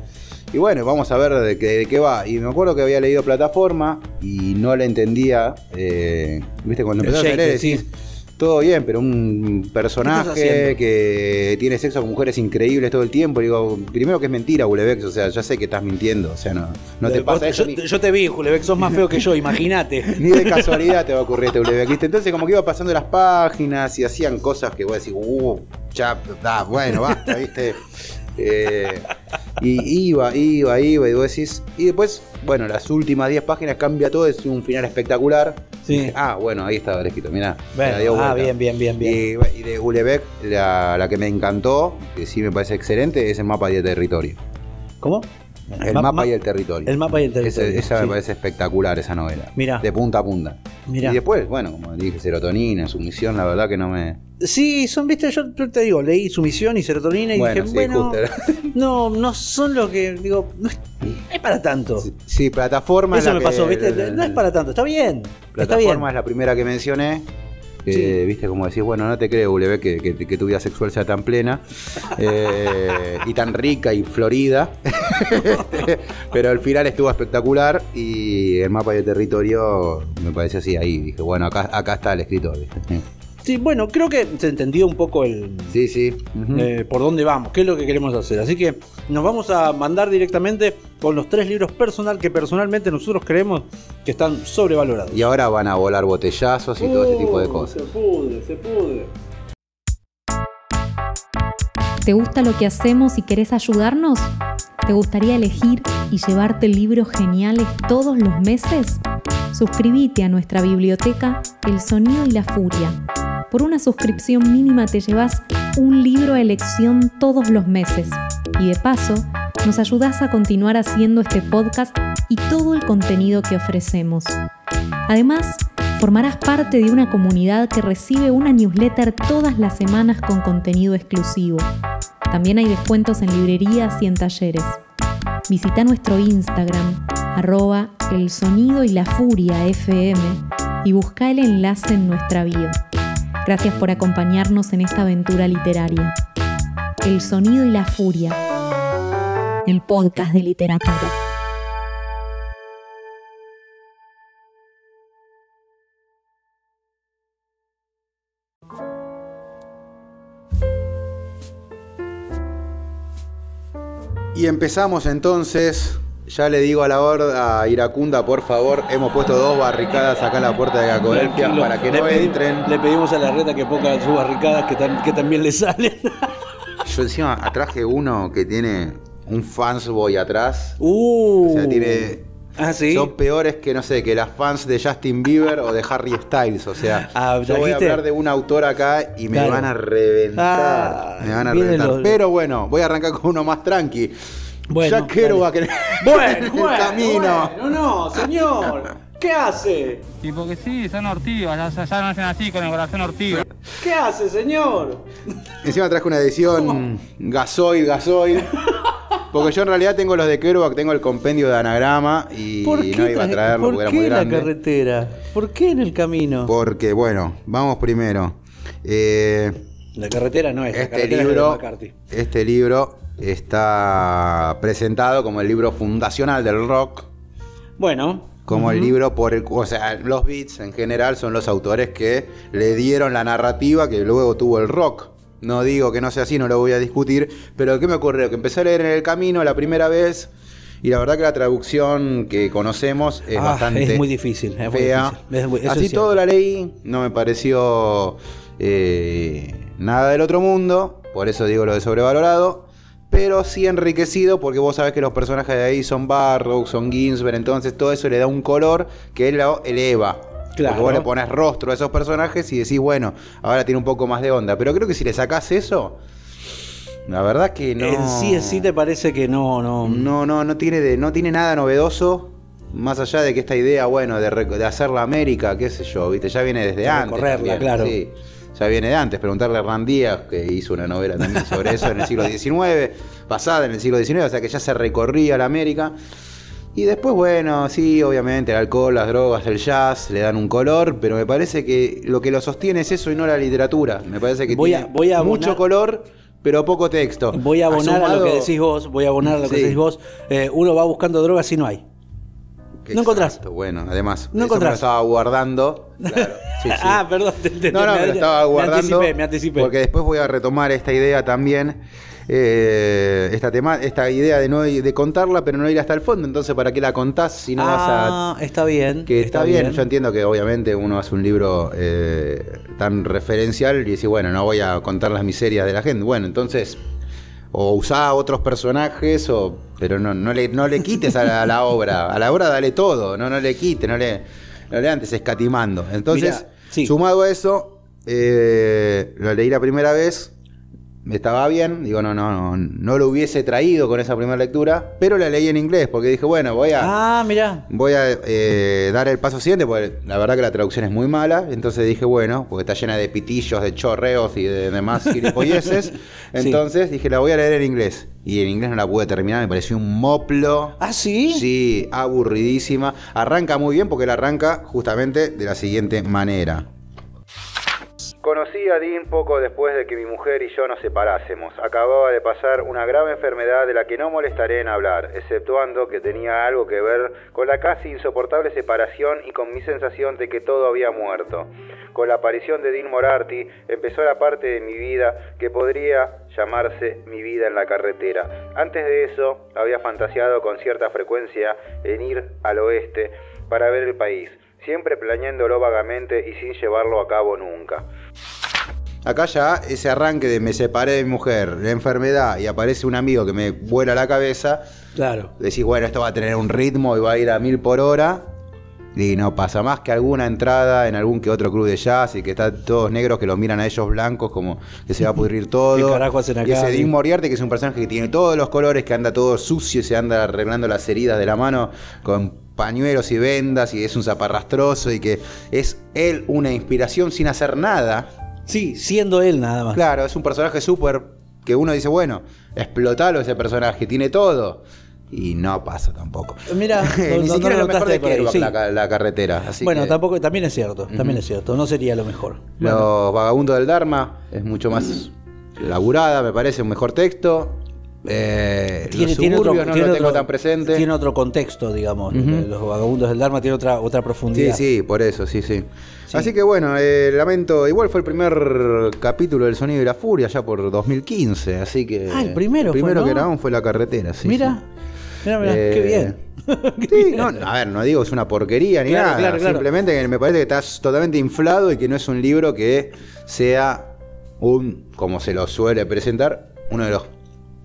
Y bueno, vamos a ver de qué, de qué va. Y me acuerdo que había leído Plataforma y no le entendía. eh, viste, cuando empezás a Shakespeare, leer decís, sí. Todo bien, pero un ¿Qué estás personaje que tiene sexo con mujeres increíbles todo el tiempo. Digo, primero que es mentira, Bulebeck, o sea, ya sé que estás mintiendo, o sea, no, no te pasa vos- eso yo, ni, yo te vi, Julebeck, sos más feo que yo, imagínate. ni de casualidad te va a ocurrir este. ¿viste? Entonces como que iba pasando las páginas y hacían cosas que vos decís, uh, ya, da, bueno, basta, ¿viste? Eh, y iba, iba, iba, y vos decís, y después, bueno, las últimas 10 páginas cambia todo, es un final espectacular. Sí. Ah, bueno, ahí estaba el escrito, mirá. Bueno, la dio ah, bien, bien, bien, bien. Y, y de Ulebeck, la, la que me encantó, que sí me parece excelente, es el mapa el territorio. ¿Cómo? El Ma- mapa ma- y el territorio. El mapa y el territorio. Ese- esa sí. me parece espectacular, esa novela. Mirá. De punta a punta. Mirá. Y después, bueno, como dije, serotonina, sumisión, la verdad que no me. Sí, son, viste, yo, te digo, leí Sumisión y Serotonina y Bueno, dije, sí, bueno, no, no son lo que, digo, no es, para tanto. Sí, plataforma. es Eso me que- pasó, viste, no es para tanto, está bien, está bien. Plataforma es la primera que mencioné. Sí. viste, como decís, bueno, no te creo, que, que, que tu vida sexual sea tan plena eh, y tan rica y florida. Pero el final estuvo espectacular y el mapa el territorio me pareció así ahí. Dije, bueno, acá, acá está el escritor. Sí, bueno, creo que se entendió un poco el Sí, sí. eh, por dónde vamos, qué es lo que queremos hacer. Así que nos vamos a mandar directamente con los tres libros personal que personalmente nosotros creemos que están sobrevalorados. Y ahora van a volar botellazos y todo ese tipo de cosas. Se pudre, se pudre. ¿Te gusta lo que hacemos y querés ayudarnos? ¿Te gustaría elegir y llevarte libros geniales todos los meses? Suscríbete a nuestra biblioteca El Sonido y la Furia. Por una suscripción mínima te llevas un libro a elección todos los meses. Y de paso, nos ayudás a continuar haciendo este podcast y todo el contenido que ofrecemos. Además, formarás parte de una comunidad que recibe una newsletter todas las semanas con contenido exclusivo. También hay descuentos en librerías y en talleres. Visita nuestro Instagram, arroba el sonido y la furia FM, y busca el enlace en nuestra bio. Gracias por acompañarnos en esta aventura literaria. El sonido y la furia, el podcast de literatura. Y empezamos entonces. Ya le digo a la horda a Iracunda, por favor, hemos puesto dos barricadas acá en la puerta de Tranquilo, para que no entren. Le pedimos a la reta que ponga sus barricadas que, tam- que también le salen. Yo encima atraje uno que tiene un fansboy atrás. Uh. O sea, tiene. Ah, sí. Son peores que, no sé, que las fans de Justin Bieber o de Harry Styles. O sea, Ah, yo voy a hablar de un autor acá y me Claro. van a reventar. Ah, me van a reventar. los- Pero bueno, voy a arrancar con uno más tranqui. Bueno, ya quiero dale. va a querer. Bueno, el bueno, camino. bueno, no, señor. ¿Qué hace? Y porque sí, son ortivas, ya, ya nacen así, con el corazón ortivo. ¿Qué hace, señor? Encima traje una edición gasoil, gasoil. Porque yo en realidad tengo los de Kerouac, tengo el compendio de anagrama y ¿Por no qué, iba a traerlo ¿por porque era qué muy la grande. carretera? ¿Por qué en el camino? Porque, bueno, vamos primero. Eh, La carretera no es. la este es de libro, McCarthy. este libro está presentado como el libro fundacional del rock, Bueno. como el libro por el, o sea, los Beats en general son los autores que le dieron la narrativa que luego tuvo el rock. No digo que no sea así, no lo voy a discutir, pero ¿qué me ocurrió? Que empecé a leer en el camino la primera vez y la verdad que la traducción que conocemos es Ah, bastante es muy difícil. Es muy fea. difícil. Es muy- eso Así es todo la leí, no me pareció eh, nada del otro mundo, por eso digo lo de sobrevalorado. Pero sí enriquecido porque vos sabés que los personajes de ahí son Barrow, son Ginsberg, entonces todo eso le da un color que él lo eleva. Claro. Porque vos le pones rostro a esos personajes y decís, bueno, ahora tiene un poco más de onda. Pero creo que si le sacás eso, la verdad que no. En sí, en sí te parece que no, no. No, no, no tiene, de, no tiene nada novedoso. Más allá de que esta idea, bueno, de, de hacer la América, qué sé yo, viste, ya viene desde De antes. también, claro. sí. Ya viene de antes. Preguntarle a Hernán Díaz, que hizo una novela también sobre eso en el siglo XIX, basada en el siglo XIX, o sea que ya se recorría la América. Y después, bueno, sí, obviamente el alcohol, las drogas, el jazz le dan un color, pero me parece que lo que lo sostiene es eso y no la literatura. Me parece que Voy a- tiene voy a abonar- mucho color, pero poco texto. Voy a abonar a lo que decís vos, voy a abonar a lo que Sí. decís vos. Eh, uno va buscando drogas y no hay. No encontrás. Exacto, Bueno, además, No eso me lo estaba guardando. Claro, sí, sí. ah, perdón. te- te- No, no, me lo estaba guardando. Me anticipé, me anticipé. Porque después voy a retomar esta idea también. eh, esta, tema, esta idea de no de contarla, pero no ir hasta el fondo. Entonces, ¿para qué la contás si no vas ah, a.? está bien. Que está, bien. yo entiendo que obviamente uno hace un libro eh, tan referencial y dice, bueno, no voy a contar las miserias de la gente. Bueno, entonces, o usá otros personajes, o, pero no, no, le, no le quites a la, a la obra. A la obra dale todo, no, no le quites, no le, no le antes escatimando. Entonces, Mirá, sí. sumado a eso, eh, lo leí la primera vez. Estaba bien, digo, no, no, no, no lo hubiese traído con esa primera lectura, pero la leí en inglés porque dije, bueno, voy a, Ah, mirá. Voy a eh, dar el paso siguiente, porque la verdad que la traducción es muy mala. Entonces dije, bueno, porque está llena de pitillos, de chorreos y de demás gilipolleces. Entonces dije, la voy a leer en inglés. Y en inglés no la pude terminar, me pareció un moplo. ¿Ah, sí? Sí, aburridísima. Arranca muy bien porque la arranca justamente de la siguiente manera. Conocí a Dean poco después de que mi mujer y yo nos separásemos. Acababa de pasar una grave enfermedad de la que no molestaré en hablar, exceptuando que tenía algo que ver con la casi insoportable separación y con mi sensación de que todo había muerto. Con la aparición de Dean Morarty empezó la parte de mi vida que podría llamarse mi vida en la carretera. Antes de eso, había fantaseado con cierta frecuencia en ir al oeste para ver el país, siempre planeándolo vagamente y sin llevarlo a cabo nunca. Acá ya ese arranque de me separé de mi mujer, la enfermedad y aparece un amigo que me vuela la cabeza, Claro. decís, bueno, esto va a tener un ritmo y va a ir a mil por hora. Y no pasa más que alguna entrada en algún que otro club de jazz y que están todos negros que los miran a ellos blancos como que se va a pudrir todo. ¿Qué carajo hacen Y acá? ese Dean Moriarty que es un personaje que tiene todos los colores, que anda todo sucio y se anda arreglando las heridas de la mano con pañuelos y vendas y es un zaparrastroso y que es él una inspiración sin hacer nada. Sí, siendo él nada más. Claro, es un personaje súper que uno dice, bueno, explotalo ese personaje, tiene todo. Y no pasa tampoco. Mira, Ni no- no siquiera lo lo mejor de Kerouac, sí. la, ca- la carretera. Así bueno, que tampoco, también es cierto, también es cierto. No sería lo mejor. Bueno, Los Vagabundos del Dharma es mucho más laburada, me parece, un mejor texto. Eh, los suburbios no lo tengo tan presente. tiene otro contexto, digamos. Los vagabundos del Dharma tiene otra, otra Sí, profundidad. sí, por eso, sí, sí. Sí. Así que bueno, eh, lamento, igual fue el primer capítulo del Sonido y la Furia, ya por 2015, así que... Ah, el primero El fue, primero ¿no? que grabamos fue La Carretera, sí. mira, mira, mira, Eh, qué bien. sí. Sí, no, a ver, no digo que es una porquería ni Claro, nada, claro, claro. simplemente que me parece que estás totalmente inflado y que no es un libro que sea un, como se lo suele presentar, uno de los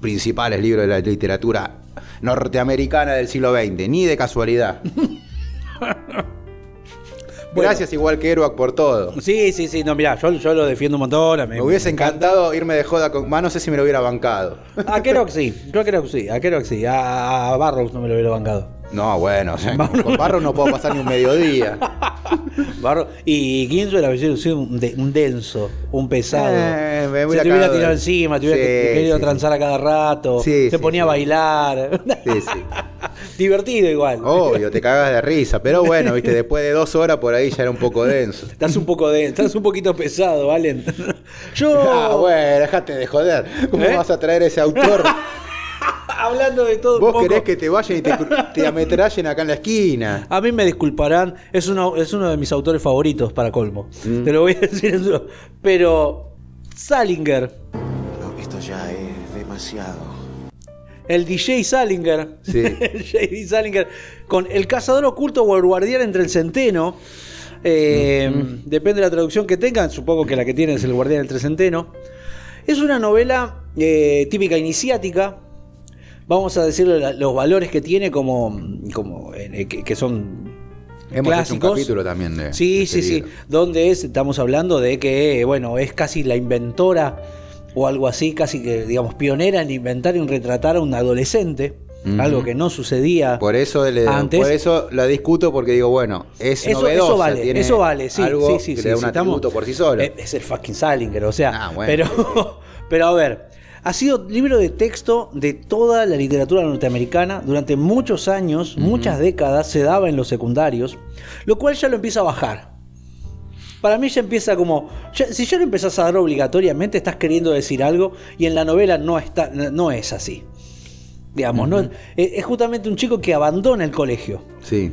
principales libros de la literatura norteamericana del siglo XX, ni de casualidad. Gracias igual que Kerouac por todo. Sí, sí, sí, no, mira, yo, yo lo defiendo un montón. mí Me hubiese encanta. encantado irme de joda con... Más no sé si me lo hubiera bancado. A Kerouac sí, yo creo que sí, a Kerouac sí. A, a Barrows no me lo hubiera bancado. No, bueno, o sea, con, con Barro no puedo pasar ni un mediodía. Barro, y Ginsberg había sido un, de- un denso, un pesado. Eh, me se te hubiera tirado encima, te hubiera Sí, que- querido sí. transar a cada rato, Sí, se ponía a bailar. Sí, sí. Divertido igual. Obvio, te cagas de risa, pero bueno, viste, después de dos horas por ahí ya era un poco denso. Estás un poco de, estás un poquito pesado, Valen. Yo Ah, bueno, dejate de joder. ¿Cómo ¿Eh? vas a traer ese autor? Hablando de todo un Vos poco. querés que te vayan y te, te ametrallen acá en la esquina. A mí me disculparán, es uno, es uno de mis autores favoritos para colmo. Mm. Te lo voy a decir. Pero Salinger, No, esto ya es demasiado. el DJ Salinger, Sí. el DJ Salinger, con El cazador oculto o el guardián entre el centeno. eh, Depende de la traducción que tengan, supongo que la que tienen es el guardián entre el centeno. Es una novela eh, típica iniciática, vamos a decir la- los valores que tiene como, como eh, que, que son Hemos clásicos. hecho un capítulo también de. Sí, de este sí, sí. libro. Donde es, estamos hablando de que, bueno, es casi la inventora o algo así, casi que, digamos, pionera en inventar y en retratar a un adolescente. Algo que no sucedía. Por eso, le, Antes- por eso la discuto, porque digo, bueno, es Eso, novedosa, eso vale, tiene eso vale, sí, algo sí, sí, que sí, le da sí, un estamos- por sí solo. Eh, Es el fucking Salinger, o sea. Ah, bueno. pero, pero a ver, ha sido libro de texto de toda la literatura norteamericana. Durante muchos años, muchas décadas, se daba en los secundarios, lo cual ya lo empieza a bajar. Para mí ya empieza como. ya- si ya lo empezás a dar obligatoriamente, estás queriendo decir algo y en la novela no, está, no es así. Digamos, no, es, es justamente un chico que abandona el colegio Sí.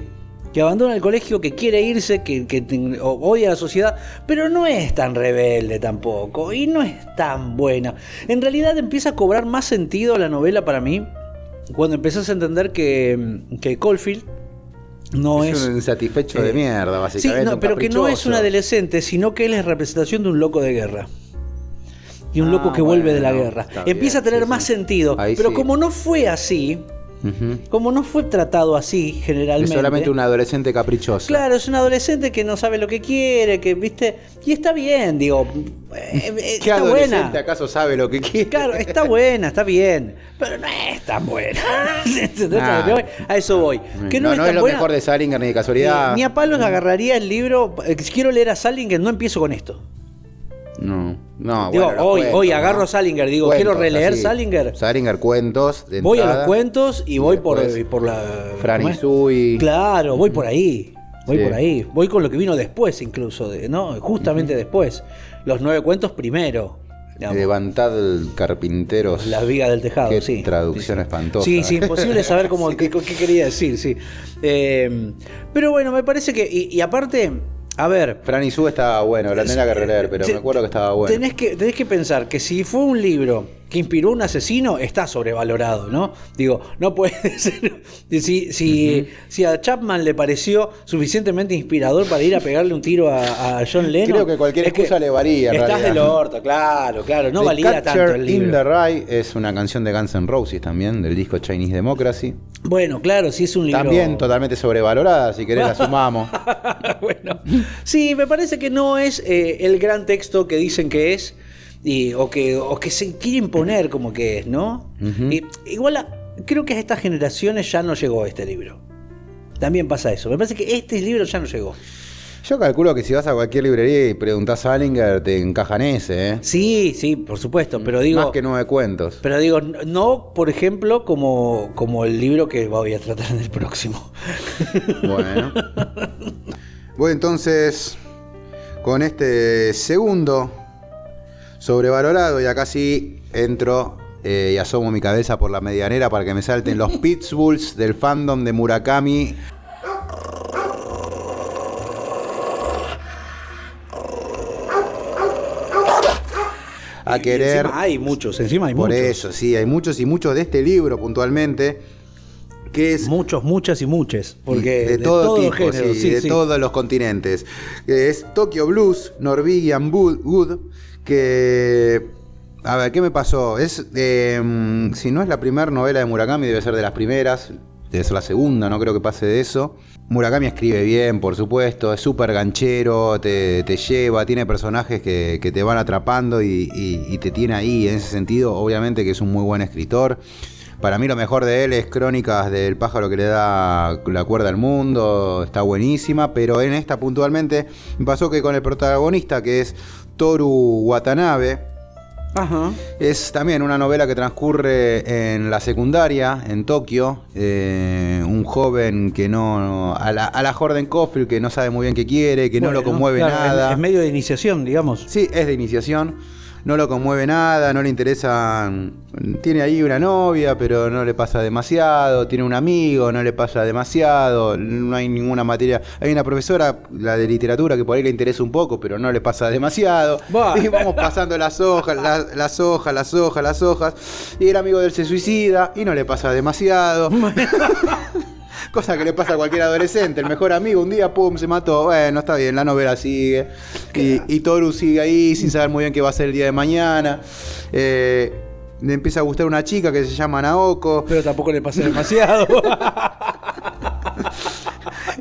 Que abandona el colegio, que quiere irse, que, odia a la sociedad, pero no es tan rebelde tampoco y no es tan buena. En realidad empieza a cobrar más sentido la novela para mí cuando empezás a entender que, que Caulfield no es, es... un insatisfecho de eh, mierda, Sí, básicamente. no, un pero que no es un adolescente, sino que él es representación de un loco de guerra. Y un Ah, loco que vuelve de la guerra. Empieza bien, a tener sí, más sí. sentido. Ahí pero sí. como no fue así, Ujú. como no fue tratado así Es generalmente. solamente un adolescente caprichoso. Claro, es un adolescente que no sabe lo que quiere, que, viste, y está bien, digo, eh, eh, ¿Qué está adolescente buena. acaso sabe lo que quiere? Claro, está buena, está bien, pero no es tan buena. ¿Entendés a eso voy. Que no, no, es no es lo buena. mejor de Salinger ni de casualidad. Eh, ni a palos agarraría el libro. eh, quiero leer a Salinger, no empiezo con esto. No, no, Digo, bueno, hoy- cuentos, hoy ¿no? agarro Salinger, digo, quiero releer Salinger. Salinger cuentos. de Voy a los cuentos y voy por, después por la. Fran ¿cómo y es? Sui. Claro, voy por ahí. Voy Sí. por ahí. Voy con lo que vino después, incluso, ¿no? Justamente después. Los nueve cuentos primero. digamos. Levantad carpinteros. Las vigas del tejado, Qué sí. traducción Sí, sí. espantosa. Sí, sí, imposible saber cómo, qué, qué quería decir, sí. Eh, pero bueno, me parece que. Y, y aparte, a ver. Fran y Sue estaba bueno, la tendría que releer, pero me acuerdo que estaba bueno. Tenés que, tenés que pensar que si fue un libro que inspiró un asesino, está sobrevalorado, ¿no? Digo, no puede ser. Si, si, si a Chapman le pareció suficientemente inspirador para ir a pegarle un tiro a, a John Lennon. Creo que cualquier es excusa le varía, en Estás realidad. del orto, claro, claro. No The valía Catcher tanto el in libro. the Rye es una canción de Guns N' Roses también, del disco Chinese Democracy. Bueno, claro, sí es un libro. También totalmente sobrevalorada, si querés la sumamos. bueno, sí, me parece que no es eh, el gran texto que dicen que es y, o, que, o que se quiere imponer como que es, ¿no? Y, igual a- creo que a estas generaciones ya no llegó este libro. También pasa eso. Me parece que este libro ya no llegó. Yo calculo que si vas a cualquier librería y preguntás a Salinger, te encajan ese, ¿eh? Sí, sí, por supuesto, pero digo... Más que nueve cuentos. Pero digo, no, por ejemplo, como, como el libro que voy a tratar en el próximo. Bueno. Voy entonces con este segundo sobrevalorado y acá sí entro eh, y asomo mi cabeza por la medianera para que me salten los pitbulls del fandom de Murakami. A Y querer encima hay muchos, encima hay por muchos. eso, sí, hay muchos y muchos de este libro puntualmente, que es Muchos, muchas y muchas. Porque de, todo todos los tipo, géneros, sí, sí, de sí. todos los continentes. Es Tokyo Blues, Norwegian Wood, que... A ver, ¿qué me pasó? Es, mm, si no es la primera novela de Murakami, debe ser de las primeras, debe ser la segunda, no creo que pase de eso. Murakami escribe bien, por supuesto, es súper ganchero, te, te lleva, tiene personajes que, que te van atrapando y, y- y te tiene ahí. En ese sentido, obviamente que es un muy buen escritor. Para mí lo mejor de él es Crónicas del pájaro que le da la cuerda al mundo, está buenísima, pero en esta puntualmente me pasó que con el protagonista que es Toru Watanabe, Ajá. es también una novela que transcurre en la secundaria, en Tokio. eh, un joven que no. A la, a la Jordan Caulfield, que no sabe muy bien qué quiere, que no lo conmueve claro, nada. Es, es medio de iniciación, digamos. Sí, es de iniciación. No lo conmueve nada, no le interesa. Tiene ahí una novia, pero no le pasa demasiado. Tiene un amigo, no le pasa demasiado. No hay ninguna materia. Hay una profesora, la de literatura, que por ahí le interesa un poco, pero no le pasa demasiado. Y vamos pasando las hojas, las, las hojas, las hojas, las hojas. Y el amigo de él se suicida y no le pasa demasiado. Cosa que le pasa a cualquier adolescente. El mejor amigo un día, pum, se mató. Bueno, está bien, la novela sigue. Y, y Toru sigue ahí sin saber muy bien qué va a ser el día de mañana. Eh, le empieza a gustar una chica que se llama Naoko. Pero tampoco le pasa demasiado.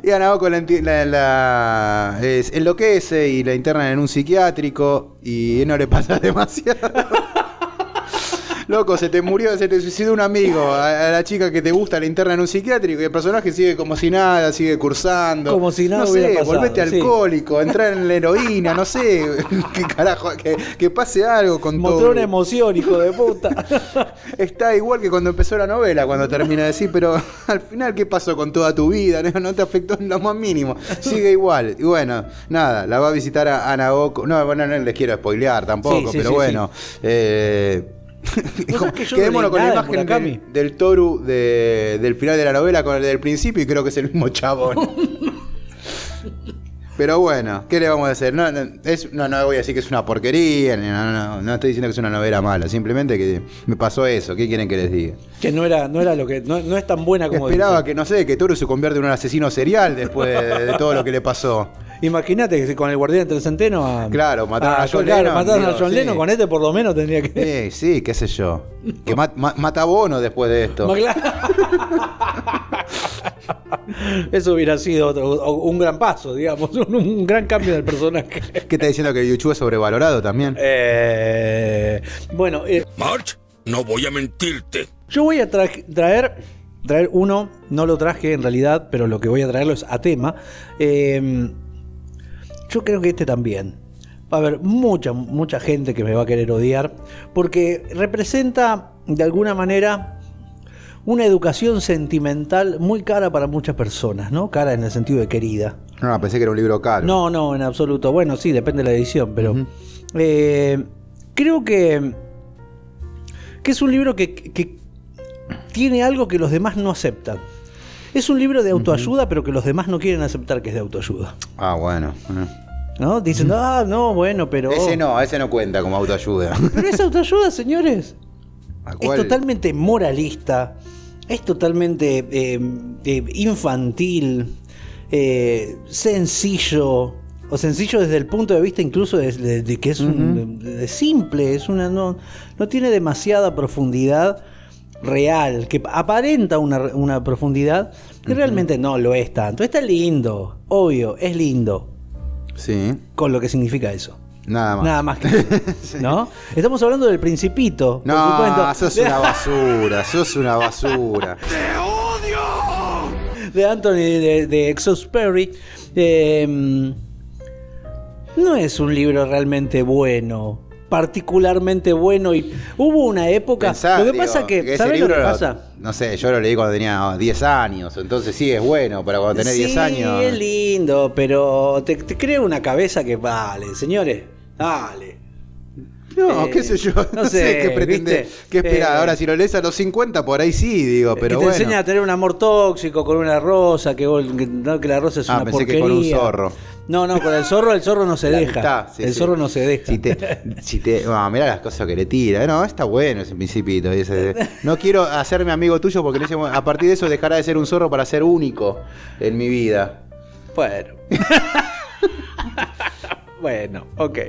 Y a Naoko la, enti- la- la- es- enloquece y la internan en un psiquiátrico y no le pasa demasiado. Loco, se te murió, se te suicidó un amigo. A, a la chica que te gusta la interna en un psiquiátrico y el personaje sigue como si nada, sigue cursando. Como si nada No hubiera sé, pasado, volvete sí. alcohólico, entrar en la heroína, no sé. ¿Qué carajo? Que, que pase algo con Mostró todo. una emoción, hijo de puta. Está igual que cuando empezó la novela, cuando termina de decir, pero al final, ¿qué pasó con toda tu vida? No, No te afectó en lo más mínimo. Sigue igual. Y bueno, nada, la va a visitar a, a Naoko. No, bueno, no les quiero spoilear tampoco, Sí, sí, pero sí, bueno. eh, ¿Vos sabés que Quedémonos con la de imagen del, Toru de- del final de la novela con el del principio y creo que es el mismo chabón. Pero bueno, ¿qué le vamos a hacer? No, no, es, no, no voy a decir que es una porquería, no, no, no estoy diciendo que es una novela mala, simplemente que me pasó eso, ¿qué quieren que les diga? Que no era, no era lo que. No, no es tan buena como. Esperaba que, no sé, que Toru se convierta en un asesino serial después de, de todo lo que le pasó. Imagínate que si con el guardián del centeno. a- Claro, mataron a John claro, Lennon, mataron a John sí. Lennon, con este por lo menos tendría que. Eh, sí, qué sé yo. Que ma- ma- mata a Bono después de esto. Eso hubiera sido otro- un gran paso, digamos, un, un gran cambio del personaje. ¿Qué está diciendo que Yuchu es sobrevalorado también? Eh, bueno, eh, March, no voy a mentirte. yo voy a tra- traer, traer uno, no lo traje en realidad, pero lo que voy a traerlo es a tema. Eh, yo creo que este también. Va a haber mucha, mucha gente que me va a querer odiar, porque representa de alguna manera una educación sentimental muy cara para muchas personas, ¿no? Cara en el sentido de querida. No, pensé que era un libro caro. No, no, en absoluto. Bueno, sí, depende de la edición, pero eh, creo que, que es un libro que, que tiene algo que los demás no aceptan. Es un libro de autoayuda, pero que los demás no quieren aceptar que es de autoayuda. Ah, bueno. eh. ¿No? Dicen, ah, no, bueno, pero. Ese no, ese no cuenta como autoayuda. Pero es autoayuda, señores. ¿A Es totalmente moralista, es totalmente eh, eh, infantil, eh, sencillo, o sencillo desde el punto de vista incluso de, de- de que es un, de- simple, es una no, no tiene demasiada profundidad real, que aparenta una, una profundidad y realmente no lo es tanto. Está lindo, obvio, es lindo, Sí, con lo que significa eso. nada más. Nada más que ¿No? Estamos hablando del Principito. por No, supuesto. sos una basura, sos una basura. de Anthony de, de Exosperry. Eh, no es un libro realmente bueno. Particularmente bueno. Y hubo una época. Pensá, lo que digo, pasa que. ese ¿Sabes lo que pasa? No sé, yo lo leí cuando tenía 10 años, entonces sí es bueno, pero cuando tenés 10 sí, años. es lindo, pero te, te crea una cabeza que vale, señores. Dale. No, Eh, qué sé yo, no, no sé, sé, qué pretende, ¿viste? qué espera. Eh, Ahora si lo lees a los 50 por ahí sí, digo, pero que te bueno. enseña a tener un amor tóxico con una rosa, que, vos- que- no, que la rosa es Ah, una pensé que con un zorro. No, no, con el zorro, el zorro no se La deja. amistad, sí, el sí. zorro no se deja. Si te, si te, no, mirá las cosas que le tira. No, está bueno ese principito. no quiero hacerme amigo tuyo porque a partir de eso dejará de ser un zorro para ser único en mi vida. Bueno. bueno, ok.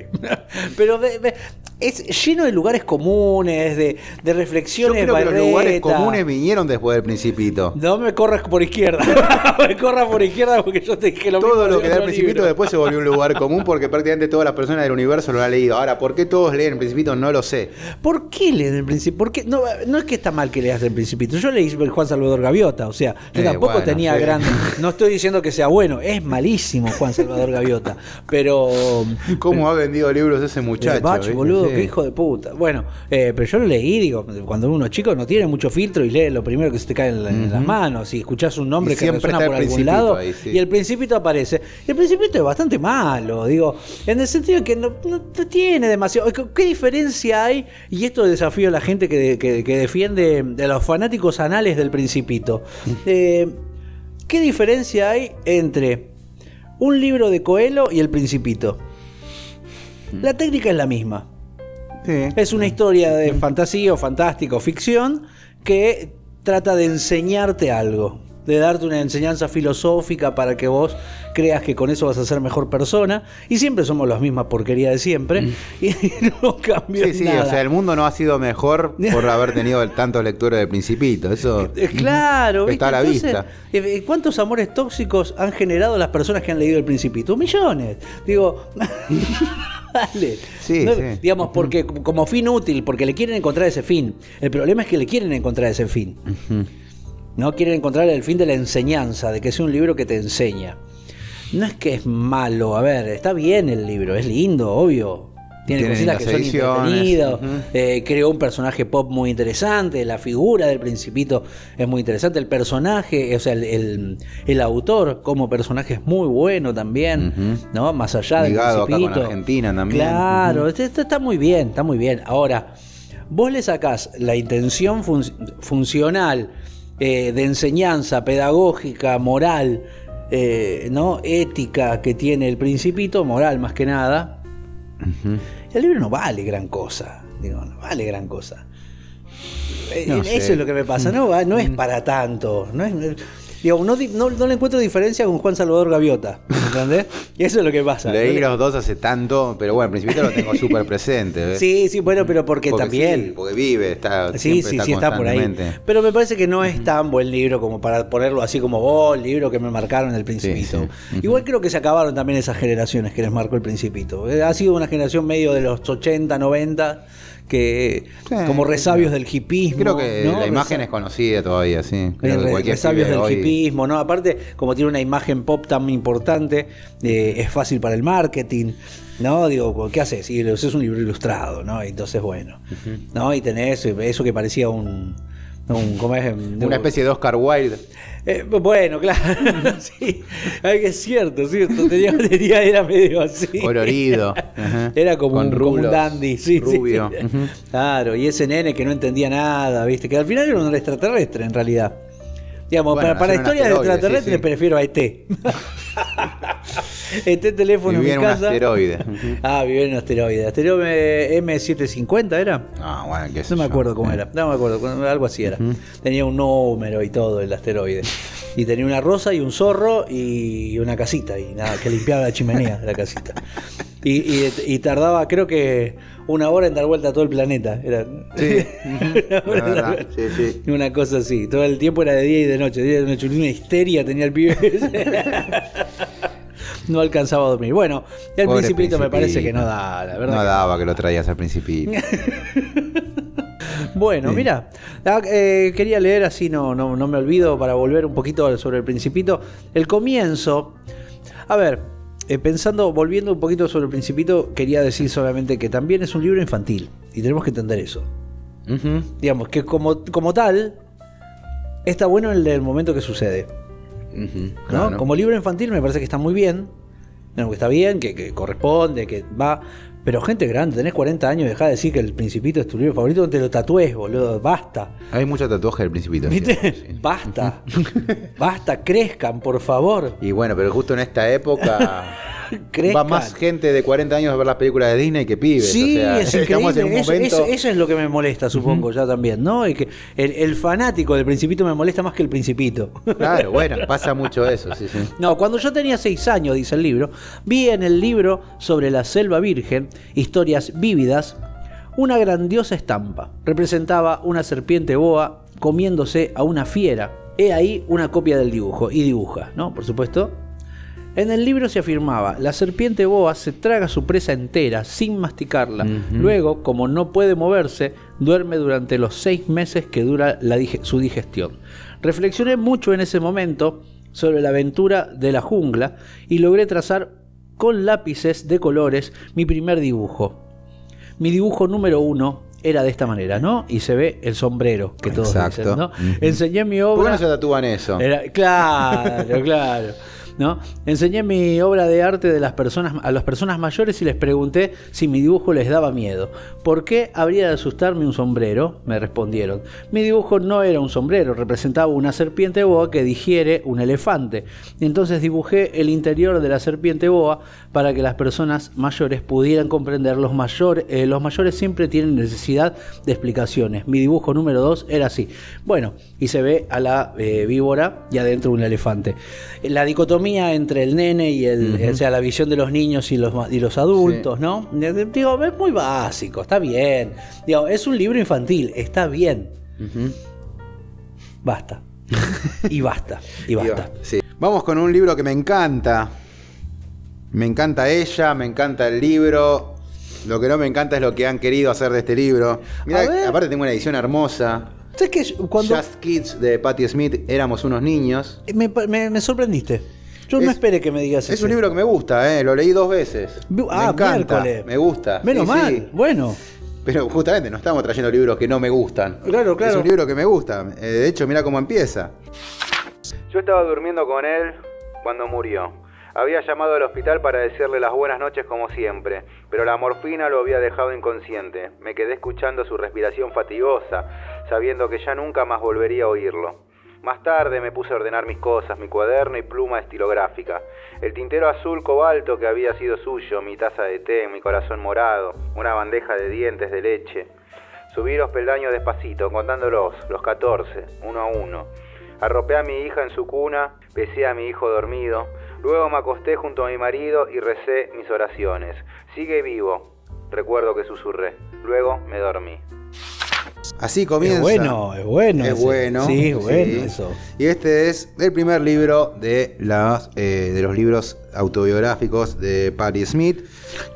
Pero ve- ve, es lleno de lugares comunes, de, de Yo reflexiones creo que los lugares comunes vinieron después del principito. No me corras por izquierda. me corras por izquierda porque yo te dije lo mismo. Todo lo que da el Principito libro. después se volvió un lugar común porque prácticamente todas las personas del universo lo han leído. Ahora, ¿por qué todos leen el Principito? No lo sé. ¿Por qué leen el Principito? ¿Por qué? No, no es que está mal que leas el Principito. Yo leí Juan Salvador Gaviota. O sea, yo Eh, tampoco bueno, tenía sí. gran. No estoy diciendo que sea bueno. Es malísimo Juan Salvador Gaviota. Pero. ¿Cómo ha vendido libros ese muchacho? Boludo, Sí. Qué hijo de puta. Bueno, eh, pero yo lo leí, digo, cuando uno es chico no tiene mucho filtro y lee lo primero que se te cae en, la- en las manos. Y escuchás un nombre Y que resuena por algún lado ahí, sí. y el principito aparece. Y el principito es bastante malo, digo, en el sentido que no, no te tiene demasiado. ¿Qué, diferencia hay? Y esto desafío a la gente que, que- que defiende de los fanáticos anales del principito. Eh, ¿Qué diferencia hay entre un libro de Coelho y el principito? La técnica es la misma. Sí. Es una historia de fantasía o fantástica o ficción que trata de enseñarte algo. de darte una enseñanza filosófica para que vos creas que con eso vas a ser mejor persona. Y siempre somos las mismas porquerías de siempre. Mm. Y no cambió Sí, sí, nada. o sea, el mundo no ha sido mejor por haber tenido el tanto lectura de Principito. Eso Eh, Claro, ¿viste? está a la Entonces, vista. eh, eh, ¿cuántos amores tóxicos han generado las personas que han leído El Principito? Millones. Digo, dale. Sí, No, sí. Digamos, porque como fin útil, porque le quieren encontrar ese fin. El problema es que le quieren encontrar ese fin. No quieren encontrar el fin de la enseñanza, de que sea un libro que te enseña. No es que es malo, a ver, está bien el libro, es lindo, obvio. Tiene, cositas que lindas son ediciones, entretenidas. Eh, creó un personaje pop muy interesante, la figura del principito es muy interesante, el personaje, o sea, el, el- el autor como personaje es muy bueno también. ¿no? Más allá del Ligado acá con principito. Argentina también. Claro, este está muy bien, está muy bien. Ahora, vos le sacás la intención fun- funcional eh, de enseñanza pedagógica, moral, eh, ¿no? ética que tiene el principito, moral más que nada, El libro no vale gran cosa. Digo, no vale gran cosa. Eh, No Eso sé. es lo que me pasa. No, no es para tanto. No, es, digo, no, di- no- no le encuentro diferencia con Juan Salvador Gaviota. ¿Entendés? Y eso es lo que pasa. Leí No los dos hace tanto, pero bueno, en Principito lo tengo súper presente. ¿ves? Sí, sí, bueno, pero porque, Porque también. sí, porque vive, está. Sí, sí, sí, está por ahí. Pero me parece que no es tan buen libro como para ponerlo así como vos, el libro que me marcaron el Principito. Sí, sí. Igual creo que se acabaron también esas generaciones que les marcó el Principito. Eh, Ha sido una generación medio de los 80, 90, que Sí, como resabios del hipismo. Creo que ¿no? la imagen es conocida todavía, sí. Creo que Re- cualquier resabios del hoy- hipismo, ¿no? Aparte, como tiene una imagen pop tan importante, eh, es fácil para el marketing, ¿no? Digo, ¿qué haces? Y es un libro ilustrado, ¿no? Entonces, bueno, ¿no? Y tenés eso que parecía un... un ¿cómo es? Una especie de Oscar Wilde. Eh, bueno, claro, sí, es cierto, cierto, tenía, tenía- era medio así. Colorido. Ajá. Era como, Con un, como un rulos, dandy, sí, sí. rubio. Claro, y ese nene que no entendía nada, ¿viste? Que al final era un extraterrestre en realidad. Digamos, Bueno, para, para historias de asteroide, extraterrestres sí, sí. prefiero a ET. este teléfono Vivía en mi un casa. asteroide. Ujú. Ah, vivía en un asteroide. ¿Asteroide M750 era? Ah, bueno, qué sé No me yo. acuerdo cómo Sí. era. No me acuerdo, algo así era. Tenía un número y todo el asteroide. Y tenía una rosa y un zorro y una casita. Y nada, que limpiaba la chimenea de la casita. Y, y- y tardaba, creo que, una hora en dar vuelta a todo el planeta. Era, Sí, ujú, la verdad, sí, sí. Una cosa así. Todo el tiempo era de día y de noche. De día y de noche. Una histeria tenía el pibe. no alcanzaba a dormir. Bueno, el Pobre principito me parece que no da, la verdad. No que- daba que lo traías al Principito. Bueno, Sí. mira, ah, eh, quería leer así, no, no, no me olvido, para volver un poquito sobre el Principito. El comienzo. A ver, eh, pensando, volviendo un poquito sobre el Principito, quería decir solamente que también es un libro infantil. Y tenemos que entender eso. Digamos que como, como tal, está bueno en el momento que sucede. ¿no? claro. Como libro infantil me parece que está muy bien. No, que está bien, que, que corresponde, que va. Pero gente grande, tenés 40 años, dejá de decir que el Principito es tu libro favorito, te lo tatúes, boludo. Basta. Hay mucho tatuaje del Principito. Sí. Basta. Basta, crezcan, por favor. Y bueno, pero justo en esta época Crezcan. va más gente de 40 años a ver las películas de Disney que pibes. Sí, o sea, es en increíble. un Eso, momento. eso- eso es lo que me molesta, supongo, ya también, ¿no? Y que el, el fanático del Principito me molesta más que el Principito. Claro, bueno, pasa mucho eso, sí, sí. No, cuando yo tenía seis años, dice el libro, vi en el libro sobre la selva virgen, historias vívidas, una grandiosa estampa. Representaba una serpiente boa comiéndose a una fiera. He ahí una copia del dibujo, y dibuja, ¿no? Por supuesto. En el libro se afirmaba, la serpiente boa se traga su presa entera, sin masticarla. Luego, como no puede moverse, duerme durante los seis meses que dura la su digestión. Reflexioné mucho en ese momento sobre la aventura de la jungla y logré trazar con lápices de colores mi primer dibujo. Mi dibujo número uno era de esta manera, ¿no? Y se ve el sombrero que todos Exacto. dicen, ¿no? Enseñé mi ¿Por qué obra. no se tatúan eso? Era- claro, claro. ¿No? Enseñé mi obra de arte de las personas, a las personas mayores y les pregunté si mi dibujo les daba miedo. ¿Por qué habría de asustarme un sombrero? Me respondieron. Mi dibujo no era un sombrero, representaba una serpiente boa que digiere un elefante. Entonces dibujé el interior de la serpiente boa para que las personas mayores pudieran comprender. Los, mayores eh, mayores siempre tienen necesidad de explicaciones. Mi dibujo número 2 era así. Bueno, y se ve a la eh, víbora y adentro un elefante. La dicotomía entre el nene y el, o sea, la visión de los niños y los, y los adultos, ¿no? Digo, es muy básico, está bien. Digo, es un libro infantil, está bien. Basta. y basta, y basta. Sí. Vamos con un libro que me encanta. Me encanta ella, me encanta el libro. Lo que no me encanta es lo que han querido hacer de este libro. Mira, aparte tengo una edición hermosa. ¿Sabes que cuando... Just Kids de Patti Smith, éramos unos niños. Me, me, sorprendiste. Yo no esperé que me digas eso. Es un libro que me gusta, ¿eh? lo leí dos veces. Ah, me encanta, me gusta. Menos mal, bueno. Pero justamente no estamos trayendo libros que no me gustan. Claro, claro. Es un libro que me gusta. Eh, de hecho, mira cómo empieza. Yo estaba durmiendo con él cuando murió. Había llamado al hospital para decirle las buenas noches como siempre, pero la morfina lo había dejado inconsciente. Me quedé escuchando su respiración fatigosa, sabiendo que ya nunca más volvería a oírlo. Más tarde me puse a ordenar mis cosas, mi cuaderno y pluma estilográfica. El tintero azul cobalto que había sido suyo, mi taza de té, mi corazón morado, una bandeja de dientes de leche. Subí los peldaños despacito, contándolos, los catorce, uno a uno. Arropé a mi hija en su cuna, besé a mi hijo dormido, luego me acosté junto a mi marido y recé mis oraciones. Sigue vivo, recuerdo que susurré. Luego me dormí. Así comienza. Es bueno, es bueno. Es bueno. Sí, bueno eso. Y este es el primer libro de, las, eh, de los libros autobiográficos de Patti Smith,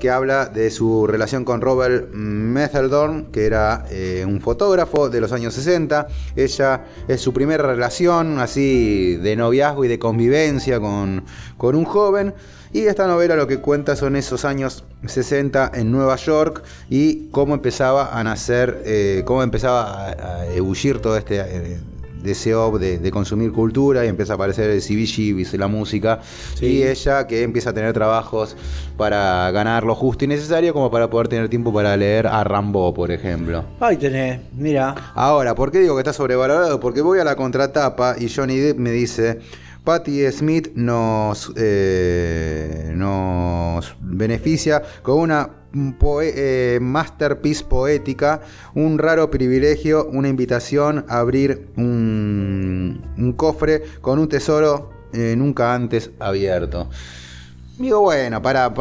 que habla de su relación con Robert Metheldorn, que era eh, un fotógrafo de los años 60. Ella es su primera relación así de noviazgo y de convivencia con, con un joven. Y esta novela lo que cuenta son esos años 60 en Nueva York y cómo empezaba a nacer, eh, cómo empezaba a, ebullir todo este eh, deseo de, consumir cultura y empieza a aparecer el CBGB, la música, y ella que empieza a tener trabajos para ganar lo justo y necesario como para poder tener tiempo para leer a Rambo, por ejemplo. Ahí tenés, mira. Ahora, ¿por qué digo que está sobrevalorado? Porque voy a la contratapa y Johnny Depp me dice Patti Smith nos, eh, nos beneficia con una eh, masterpiece poética, un raro privilegio, una invitación a abrir un, cofre con un tesoro eh, nunca antes abierto. Digo, bueno, para,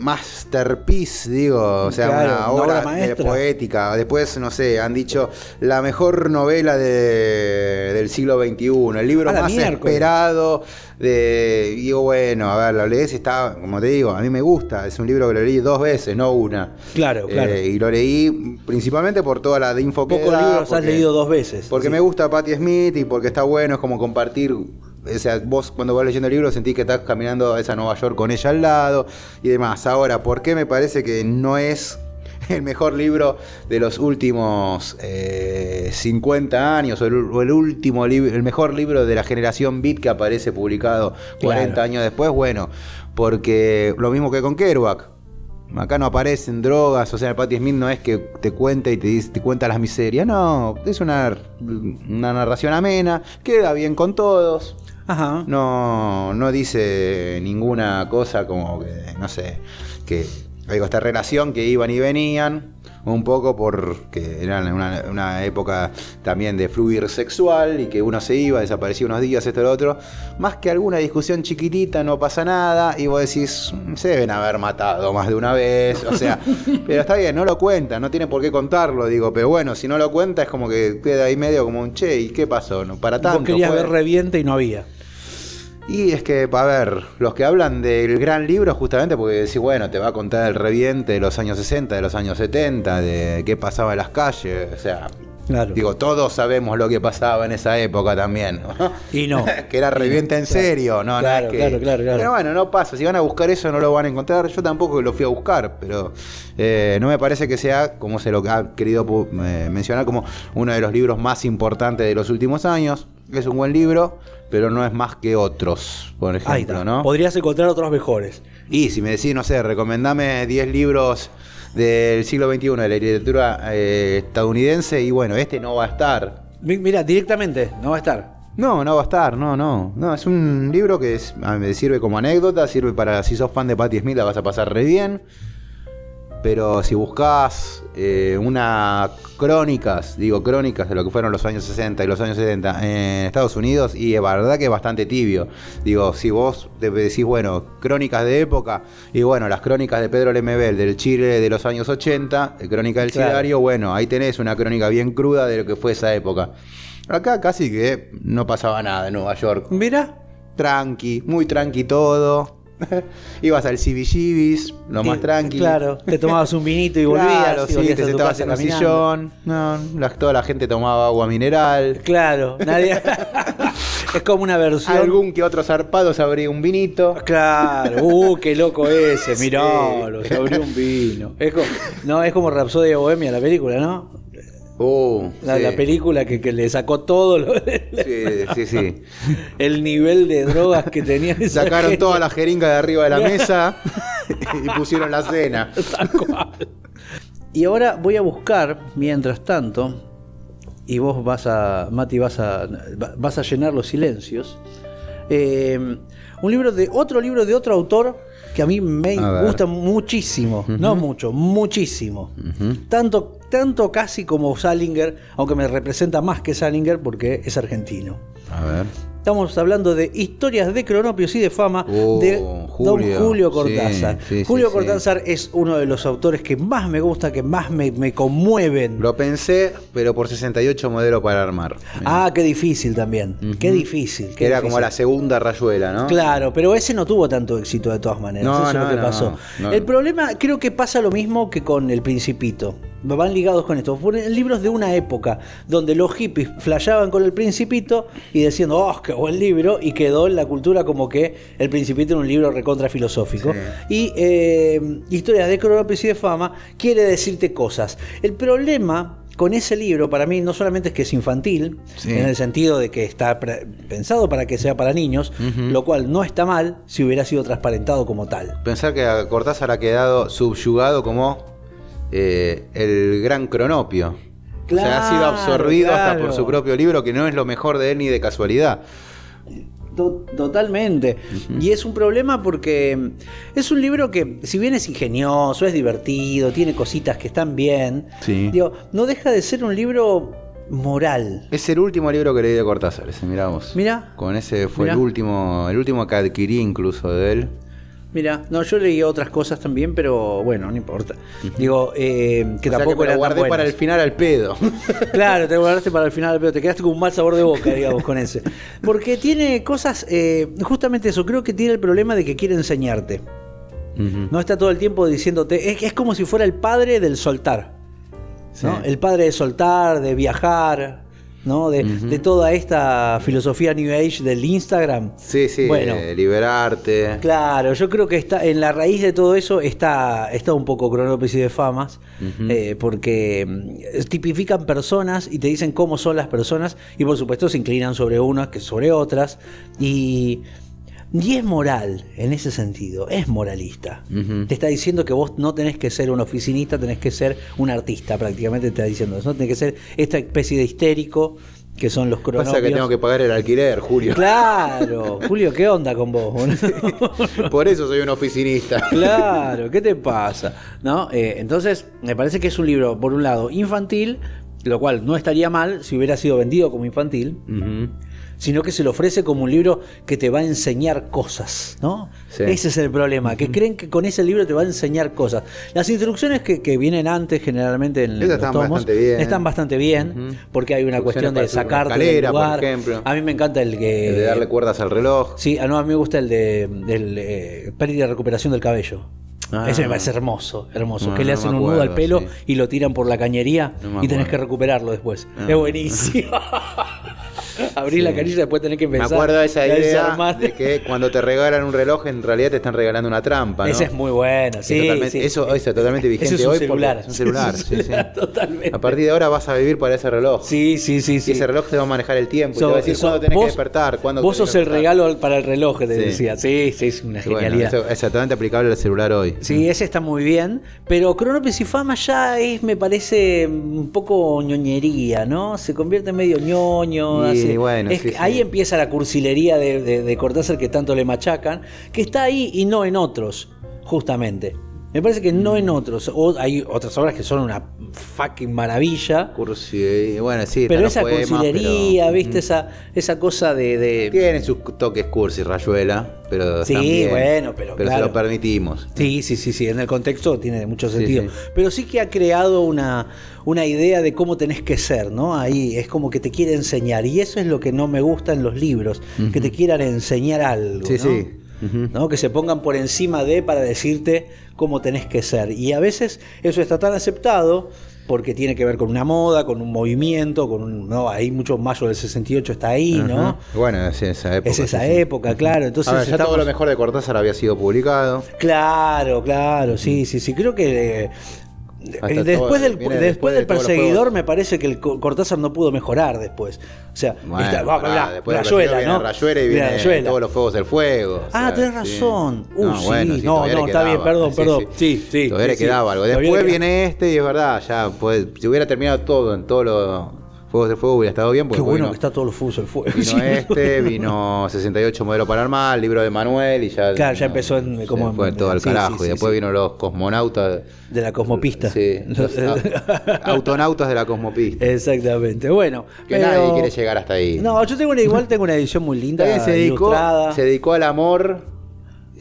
masterpiece, digo, o sea, una obra, poética. Después, no sé, han dicho la mejor novela del siglo XXI, el libro más esperado de. Digo, bueno, a ver, la lees está, como te digo, a mí me gusta, es un libro que lo leí dos veces, no una. Claro, eh, claro. y lo leí principalmente por toda la de info que Pocos libros has leído dos veces. Porque me gusta Patti Smith y porque está bueno, es como compartir o sea, vos cuando vas leyendo el libro sentís que estás caminando a esa Nueva York con ella al lado y demás. Ahora, ¿por qué me parece que no es el mejor libro de los últimos 50 eh, años o el, último libro, el mejor libro de la generación Beat que aparece publicado 40 años después? Bueno, porque lo mismo que con Kerouac. Acá no aparecen drogas, o sea, el Patti Smith no es que te cuenta y te, te cuenta las miserias, no, es una, una narración amena, queda bien con todos. No, no dice ninguna cosa como que, no sé, que digo, esta relación que iban y venían, un poco porque era una, una, época también de fluir sexual y que uno se iba, desaparecía unos días, esto y lo otro. Más que alguna discusión chiquitita, no pasa nada, y vos decís, mm, se deben haber matado más de una vez, o sea, pero está bien, no lo cuenta, no tiene por qué contarlo, digo, pero bueno, si no lo cuenta es como que queda ahí medio como un che, ¿y qué pasó? No, para tanto. Vos querías ver reviente y no había. Y es que, a ver, los que hablan del gran libro, justamente porque decís, bueno, te va a contar el reviente de los años 60, de los años 70, de qué pasaba en las calles, o sea, Digo, todos sabemos lo que pasaba en esa época también. Y no. que era reviente en serio, ¿no? Claro, claro, claro, Pero bueno, no pasa. Si van a buscar eso, no lo van a encontrar. Yo tampoco lo fui a buscar, pero eh, no me parece que sea, como se lo ha querido eh, mencionar, como uno de los libros más importantes de los últimos años. es un buen libro, pero no es más que otros, por Ahí ejemplo, está. ¿no? Podrías encontrar otros mejores. Y si me decís, no sé, recomendame 10 libros del siglo XXI de la literatura eh, estadounidense, y bueno, este no va a estar. Mi- Mira, directamente, no va a estar. No, no va a estar, no, no. No, es un libro que es- a mí me sirve como anécdota, sirve para si sos fan de Patti Smith la vas a pasar re bien. Pero si buscas eh, una crónicas, digo crónicas de lo que fueron los años 60 y los años 70 en Estados Unidos, y es verdad que es bastante tibio. Digo, si vos te decís, bueno, crónicas de época, y bueno, las crónicas de Pedro Lemebel del Chile de los años 80, de Crónica del Claro. Sidario, bueno, ahí tenés una crónica bien cruda de lo que fue esa época. Acá casi que no pasaba nada en Nueva York. Mira. Tranqui, muy tranqui todo. Ibas al CBGBs, lo más tranqui. Claro, te tomabas un vinito y volvías. Claro, sí, te sentabas en caminando. sillón. No, la- toda la gente tomaba agua mineral. Claro, nadie. es como una versión. Algún que otro zarpado se abría un vinito. Claro, uh, qué loco ese, mirá, Sí. se abrió un vino. Es como, no, es como Rapsodia Bohemia, la película, ¿no? Uh, La, sí. la película que, que le sacó todo lo- Sí, sí, sí. el nivel de drogas que tenía esa Sacaron gente. toda la jeringa de arriba de la mesa y pusieron la cena. Y ahora voy a buscar, mientras tanto, y vos vas a, Mati, vas a, vas a llenar los silencios, eh, un libro de otro libro de otro autor que a mí me gusta muchísimo, no mucho, muchísimo. Tanto, tanto casi como Salinger, aunque me representa más que Salinger porque es argentino. A ver. Estamos hablando de historias de cronopios y de fama Oh, de Julio. Don Julio Cortázar. Sí, sí, Julio sí, Cortázar es uno de los autores que más me gusta, que más me, me conmueven. Lo pensé, pero por 68 modelo para armar. Ah, qué difícil también. Qué difícil. qué Era difícil. como la segunda rayuela, ¿no? Claro, pero ese no tuvo tanto éxito de todas maneras. No, Eso es no, lo que no, pasó. no, no. El problema, creo que pasa lo mismo que con El Principito. Van ligados con esto. Fueron libros de una época donde los hippies flasheaban con El Principito y diciendo, oh, qué buen libro, y quedó en la cultura como que El Principito era un libro recontra filosófico. Y eh, Historias de Cronopios y de Fama quiere decirte cosas. El problema con ese libro, para mí, no solamente es que es infantil, Sí. en el sentido de que está pensado para que sea para niños, lo cual no está mal si hubiera sido transparentado como tal. Pensar que a Cortázar ha quedado subyugado como eh, el gran cronopio. o sea, ha sido Claro, absorbido hasta claro. por su propio libro, que no es lo mejor de él ni de casualidad. To- Totalmente. Y es un problema porque mm, es un libro que, si bien es ingenioso, es divertido, tiene cositas que están bien, Sí. digo, no deja de ser un libro moral. Es el último libro que leí de Cortázar, ese, miramos. Mira. Con ese fue Mirá. el último, el último que adquirí incluso de él. Mira, no, yo leí otras cosas también, pero bueno, no importa. Digo, eh, que O sea tampoco me lo eran tan guardé para el final al pedo. Claro, te guardaste para el final, pero te quedaste con un mal sabor de boca, digamos, con ese. Porque tiene cosas, eh, justamente eso, creo que tiene el problema de que quiere enseñarte. No está todo el tiempo diciéndote, es, es como si fuera el padre del soltar. ¿no? Sí. El padre de soltar, de viajar, ¿no? De, de toda esta filosofía New Age del Instagram. Sí, sí, Bueno. eh, liberarte. Claro, yo creo que está en la raíz de todo eso está, está un poco cronópis y de famas, eh, porque mm, tipifican personas y te dicen cómo son las personas y por supuesto se inclinan sobre unas que sobre otras y, y es moral en ese sentido, es moralista. Te está diciendo que vos no tenés que ser un oficinista, tenés que ser un artista, prácticamente te está diciendo eso, no tenés que ser esta especie de histérico que son los cronopios. Pasa que tengo que pagar el alquiler, Julio. Claro, Julio, ¿qué onda con vos? boludo? Por eso soy un oficinista. Claro, ¿qué te pasa? ¿No? Eh, entonces, me parece que es un libro, por un lado, infantil, lo cual no estaría mal si hubiera sido vendido como infantil. Sino que se le ofrece como un libro que te va a enseñar cosas, ¿no? Sí. Ese es el problema, que creen que con ese libro te va a enseñar cosas. Las instrucciones que, que vienen antes, generalmente en los están tomos, bastante bien. están bastante bien, porque hay una cuestión de sacarte del por. A mí me encanta el que... El de darle cuerdas al reloj. Sí, ah, no, a mí me gusta el de eh, pérdida y recuperación del cabello. Ah. Ese me parece hermoso, hermoso. No, que le no hacen un nudo al pelo sí. y lo tiran por la cañería No y tenés que recuperarlo después. Ah. Es buenísimo. Abrir la canilla y después tener que Me empezar. acuerdo de esa idea de que cuando te regalan un reloj, en realidad te están regalando una trampa, ¿no? Ese es muy bueno, Es sí. Eso, eso es totalmente vigente Eso es un hoy celular. porque es un celular. Es un sí, sí. celular, Totalmente. A partir de ahora vas a vivir para ese reloj. Sí, sí, sí, Y ese reloj te va a manejar el tiempo. y te So- va a decir so- cuándo tenés vos- que despertar. Cuándo Vos tenés sos el regalo para el reloj, te decía. Sí, sí, es una Y bueno, genialidad. eso es exactamente aplicable al celular hoy. Sí, ese está muy bien, pero Cronopios y Fama ya es, me parece, un poco ñoñería, ¿no? Se convierte en medio ñoño. Y bueno, es sí, que sí. Ahí empieza la cursilería de, de- de Cortázar que tanto le machacan, que está ahí y no en otros, justamente. Me parece que no en otros. O hay otras obras que son una fucking maravilla. Cursi, y bueno, sí, Pero esa poemas, cursilería, pero- ¿viste? Esa, esa cosa de. de- Tiene sus toques cursi, Rayuela, pero Sí, bueno, pero se claro. lo permitimos. Sí, sí, sí, sí, en el contexto tiene mucho sentido. sí. Pero sí que ha creado una, una idea de cómo tenés que ser, ¿no? Ahí es como que te quiere enseñar. Y eso es lo que no me gusta en los libros, que te quieran enseñar algo. Sí, ¿no? sí. ¿No? Que se pongan por encima de para decirte cómo tenés que ser. Y a veces eso está tan aceptado porque tiene que ver con una moda, con un movimiento, con un, no, ahí mucho mayo del 68 está ahí, ¿no? Ajá. Bueno, es esa época. Es esa sí, sí. época, claro. Entonces ver, ya estamos- todo lo mejor de Cortázar había sido publicado. Claro, claro, sí, sí, sí. Creo que eh, Hasta eh, después todo- del, viene después después de del los perseguidor me parece que el Co- Cortázar no pudo mejorar después. O sea, Bueno, está- va, después Rayuela, Perseguidor ¿no? viene Rayuela y Viene viene Rayuela. todos los fuegos del fuego. Ah, tenés sí. razón. Uh, no, sí, bueno, sí, no, no, está bien, perdón, perdón. Sí, sí, Todavía le sí, sí. quedaba algo. Después viene este y es verdad, ya pues, si hubiera terminado todo en todos los fuegos del fuego hubiera estado bien. Porque Qué bueno vino, que está todos los fusos el fuego. vino Sí. este, vino 68 modelo paranormal, libro de Manuel y ya. Claro, ya empezó en- como- fue todo al sí, carajo. sí, y después vino los cosmonautas. De la cosmopista. Sí, los au- autonautas de la cosmopista. Exactamente. Bueno, Que pero- nadie quiere llegar hasta ahí. No, yo tengo una, igual tengo una edición muy linda, También se dedicó, ilustrada. se dedicó al amor,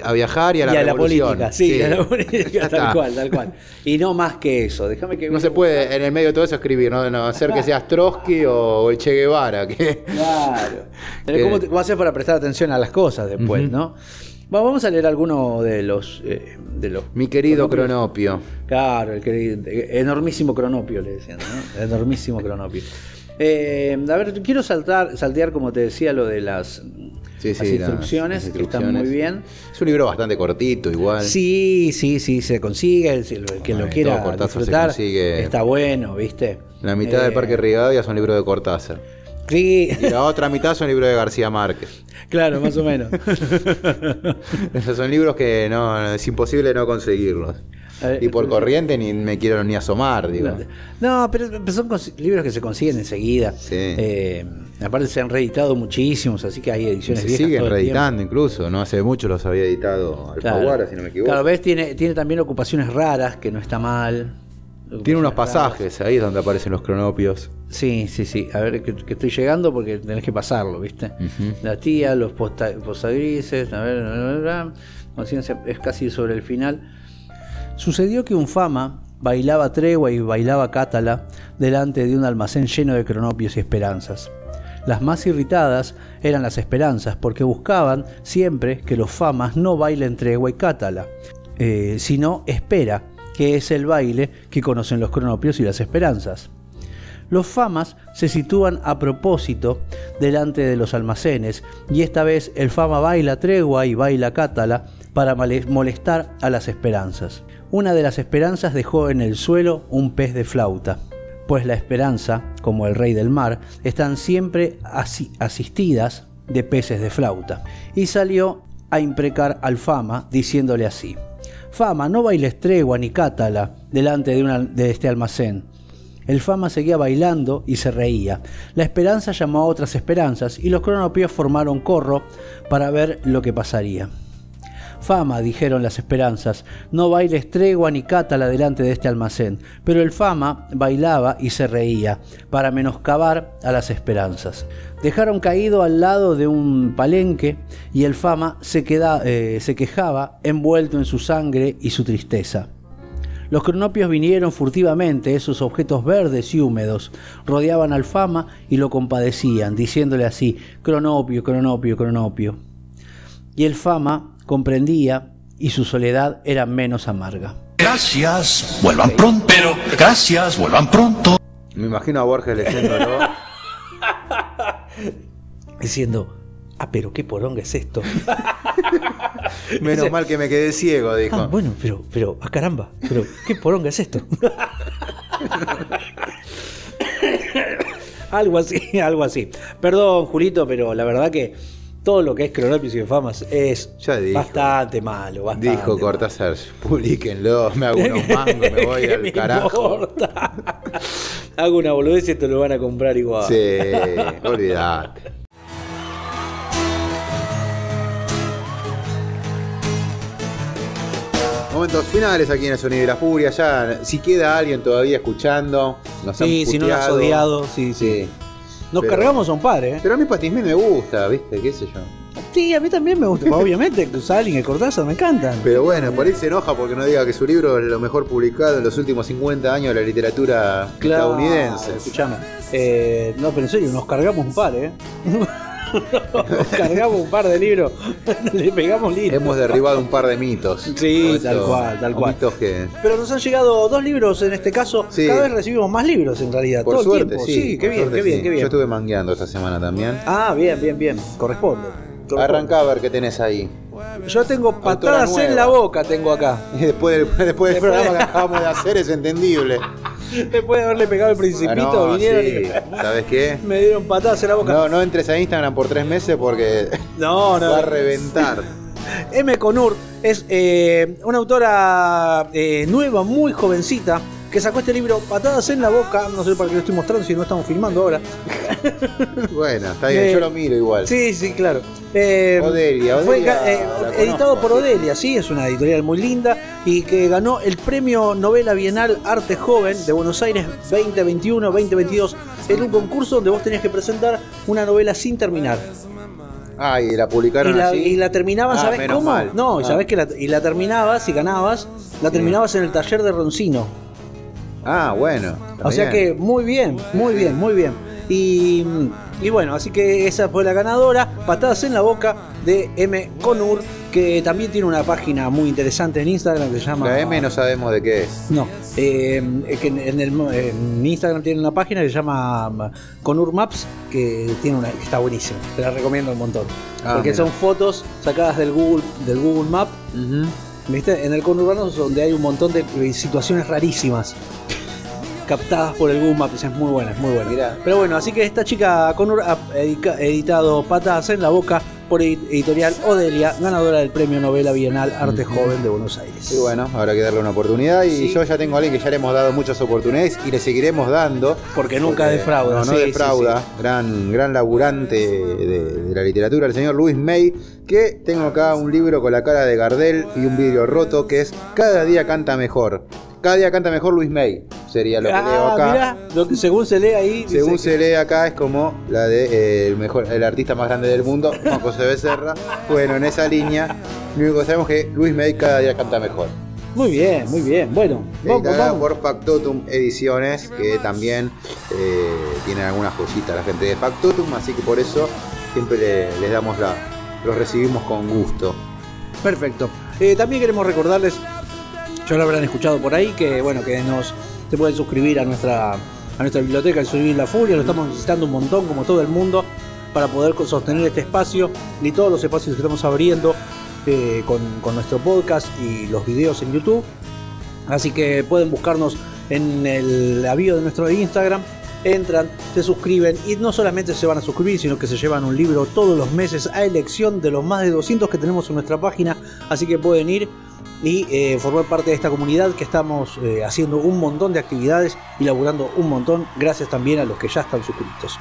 a viajar y a la, y a la política, sí, a la política, tal cual, tal cual. Y no más que eso. Déjame que No se puede en el medio de todo eso escribir, no, no ser que seas Trotsky o el Che Guevara. Que... Claro. Que- ¿Cómo, te, cómo haces para prestar atención a las cosas después, no? Va, vamos a leer alguno de los eh, de los Mi querido cronopios. Cronopio. Claro, el querido- enormísimo cronopio le decían, ¿no? Enormísimo cronopio. Eh, a ver, quiero saltar, saltear, como te decía, lo de las, Sí, las sí, las- instrucciones, las están muy bien. Es un libro bastante cortito, igual. Sí, sí, sí, se consigue. El, el que Bueno, lo quiera disfrutar está bueno, ¿viste? La mitad Eh, del Parque Rivadavia son libros de Cortázar. Sí, Y la otra mitad son libros de García Márquez. claro, más o menos. Esos son libros que no, es imposible no conseguirlos. Eh, Y por eh, corriente ni me quiero ni asomar, digo. No, pero pero son libros que se consiguen enseguida. Sí. Eh, aparte se han reeditado muchísimos, así que hay ediciones se viejas siguen reeditando incluso, no hace mucho los había editado Alfaguara, si no me equivoco. Claro, ves, tiene, tiene también ocupaciones raras, que no está mal. Tiene unos raras. pasajes, ahí es donde aparecen los cronopios. Sí, sí, sí. A ver, que, que estoy llegando porque tenés que pasarlo, ¿viste? La tía, los posta- postagrises, a ver, bla, bla, es casi sobre el final. Sucedió que un fama bailaba tregua y bailaba cátala delante de un almacén lleno de cronopios y esperanzas. Las más irritadas eran las esperanzas porque buscaban siempre que los famas no bailen tregua y cátala, eh, sino espera, que es el baile que conocen los cronopios y las esperanzas. Los famas se sitúan a propósito delante de los almacenes y esta vez el fama baila tregua y baila cátala para molestar a las esperanzas. Una de las esperanzas dejó en el suelo un pez de flauta, pues la esperanza, como el rey del mar, están siempre asi- asistidas de peces de flauta. Y salió a imprecar al fama diciéndole así. Fama, no bailes tregua ni cátala delante de, de este almacén. El Fama seguía bailando y se reía. La esperanza llamó a otras esperanzas y los cronopios formaron corro para ver lo que pasaría. Fama, dijeron las esperanzas, no bailes tregua ni cátala delante de este almacén. Pero el Fama bailaba y se reía, para menoscabar a las esperanzas. Dejaron caído al lado de un palenque y el Fama se, queda- eh, se quejaba envuelto en su sangre y su tristeza. Los cronopios vinieron furtivamente, esos objetos verdes y húmedos, rodeaban al Fama y lo compadecían, diciéndole así, cronopio, cronopio, cronopio. Y el Fama comprendía y su soledad era menos amarga. Gracias, vuelvan pronto. Pero, gracias, vuelvan pronto. Me imagino a Borges leyéndolo. diciendo, ah, pero qué poronga es esto. Menos Dice, mal que me quedé ciego, dijo. Ah, bueno, pero, pero, ah, caramba, pero qué poronga es esto. algo así, algo así. Perdón, Julito, pero la verdad que todo lo que es Cronópis y Famas es dijo. bastante malo. Bastante Dijo malo. Cortázar, publiquenlo, me hago unos mangos, me voy ¿Qué al me carajo. importa? Hago una boludez y esto lo van a comprar igual. Sí, olvidate. Momentos finales aquí en el Sonido de la Furia. Ya, si queda alguien todavía escuchando, nos han Sí, si no lo has puteado. odiado, sí, sí. Sí. Nos Pero- cargamos a un par, ¿eh? Pero a mí Patismé me gusta, ¿viste? ¿Qué sé yo? Sí, a mí también me gusta. Obviamente, Salin y Cortázar me encantan. Pero bueno, por ahí se enoja porque no diga que su libro es lo mejor publicado en los últimos 50 años de la literatura estadounidense. Escuchame. Eh, no, pero en serio, nos cargamos un par, ¿eh? cargamos un par de libros. Le pegamos lindo. Hemos derribado un par de mitos. Sí, tal cual, tal cual. Mitos que. Pero nos han llegado dos libros en este caso. Sí. Cada vez recibimos más libros en realidad. Por todo suerte, el tiempo. sí. qué por bien, suerte, qué bien, sí. qué bien. Yo estuve mangueando esta semana también. Ah, bien, bien, bien. Corresponde. Corresponde. Arranca a ver qué tenés ahí. Yo tengo patadas en la boca, tengo acá. Y después del, después del programa que acabamos de hacer es entendible. Después de haberle pegado el principito, no, vinieron sí. ¿Sabes qué? y me dieron patadas en la boca. No, no entres a Instagram por tres meses porque No, no. va a reventar. M. Conur es eh, una autora eh, nueva, muy jovencita, que sacó este libro Patadas en la Boca. No sé para qué lo estoy mostrando si no estamos filmando ahora. Bueno, está bien, Eh, yo lo miro igual. Sí, sí, claro. Eh, Odelia, fue Odelia, ga- eh, editado por. Odelia, sí, es una editorial muy linda y que ganó el premio Novela Bienal Arte Joven de Buenos Aires 2021-2022 en un concurso donde vos tenías que presentar una novela sin terminar. Ah, y la Y publicaron la, así. y la terminabas, Ah, ¿sabes cómo? mal. No, y Ah. sabés que la, y la terminabas, si ganabas, la terminabas en el taller de Roncino. Ah, bueno. O sea que muy bien, muy bien, muy bien. Y, y bueno, así que esa fue la ganadora, Patadas en la Boca de M. Conur, que también tiene una página muy interesante en Instagram que se llama... La M no sabemos de qué es. No, eh, es que en, el, en Instagram tiene una página que se llama um, Conur Maps, que tiene una, que está buenísima, te la recomiendo un montón. Ah, porque mira. son fotos sacadas del Google, del Google Map, ¿viste? En el conurbano es donde hay un montón de situaciones rarísimas captadas por el Google Maps, es muy buena, es muy buena. Mirá. Pero bueno, así que esta chica Conur ha editado Patadas en la Boca por ed- editorial Odelia, ganadora del premio Novela Bienal Arte Joven de Buenos Aires. Y bueno, habrá que darle una oportunidad. Y Sí. yo ya tengo a alguien que ya le hemos dado muchas oportunidades y le seguiremos dando. Porque nunca defrauda, No, no sí, sí, defrauda. Gran, gran laburante de, de la literatura, el señor Luis May. Que tengo acá un libro con la cara de Gardel y un vidrio roto que es Cada día canta mejor. Cada día canta mejor Luis May. Sería lo que leo Ah, acá. mirá, lo que según se lee ahí. Según que- se lee acá es como la de eh, el mejor, el artista más grande del mundo, Juan José Becerra. Bueno, en esa línea, lo único que sabemos es que Luis May cada día canta mejor. Muy bien, muy bien. Bueno, vamos, vamos. por Factotum Ediciones, que también eh, tienen algunas joyitas la gente de Factotum, así que por eso siempre le- les damos la. Los recibimos con gusto. Perfecto. Eh, también queremos recordarles, ya lo habrán escuchado por ahí, que bueno, que nos se pueden suscribir a nuestra a nuestra biblioteca, el Subir la Furia, lo estamos necesitando un montón, como todo el mundo, para poder sostener este espacio y todos los espacios que estamos abriendo eh, con, con nuestro podcast y los videos en YouTube. Así que pueden buscarnos en el avión de nuestro Instagram. Entran, se suscriben y no solamente se van a suscribir, sino que se llevan un libro todos los meses a elección de los más de 200 que tenemos en nuestra página. Así que pueden ir y eh, formar parte de esta comunidad que estamos eh, haciendo un montón de actividades y laburando un montón. Gracias también a los que ya están suscritos.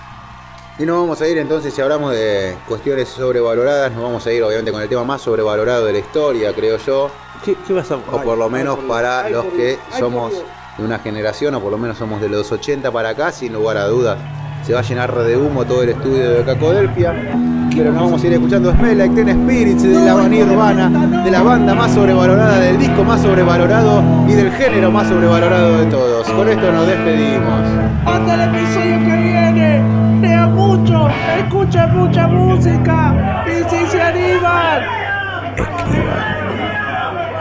Y nos vamos a ir entonces, si hablamos de cuestiones sobrevaloradas, nos vamos a ir obviamente con el tema más sobrevalorado de la historia, creo yo. ¿Qué, qué vas a O por lo menos para los que somos de una generación, o por lo menos somos de los 80 para acá, sin lugar a dudas. Se va a llenar de humo todo el estudio de Cacodelfia. Pero nos vamos a ir escuchando Smell Like Teen Spirits de la banda Nirvana, de la banda más sobrevalorada, del disco más sobrevalorado y del género más sobrevalorado de todos. Con esto nos despedimos. Hasta el episodio que viene. Lea mucho, escucha mucha música y si se animan.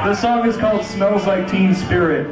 The song is called Smells Like Teen Spirit.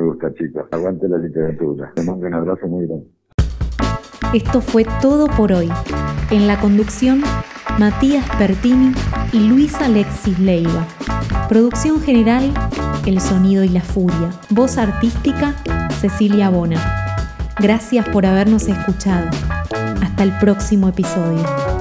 Gusta, chicos. Aguante la literatura. Te mando un abrazo muy grande. Esto fue todo por hoy. En la conducción, Matías Pertini y Luis Alexis Leiva. Producción general, El Sonido y la Furia. Voz artística, Cecilia Bona. Gracias por habernos escuchado. Hasta el próximo episodio.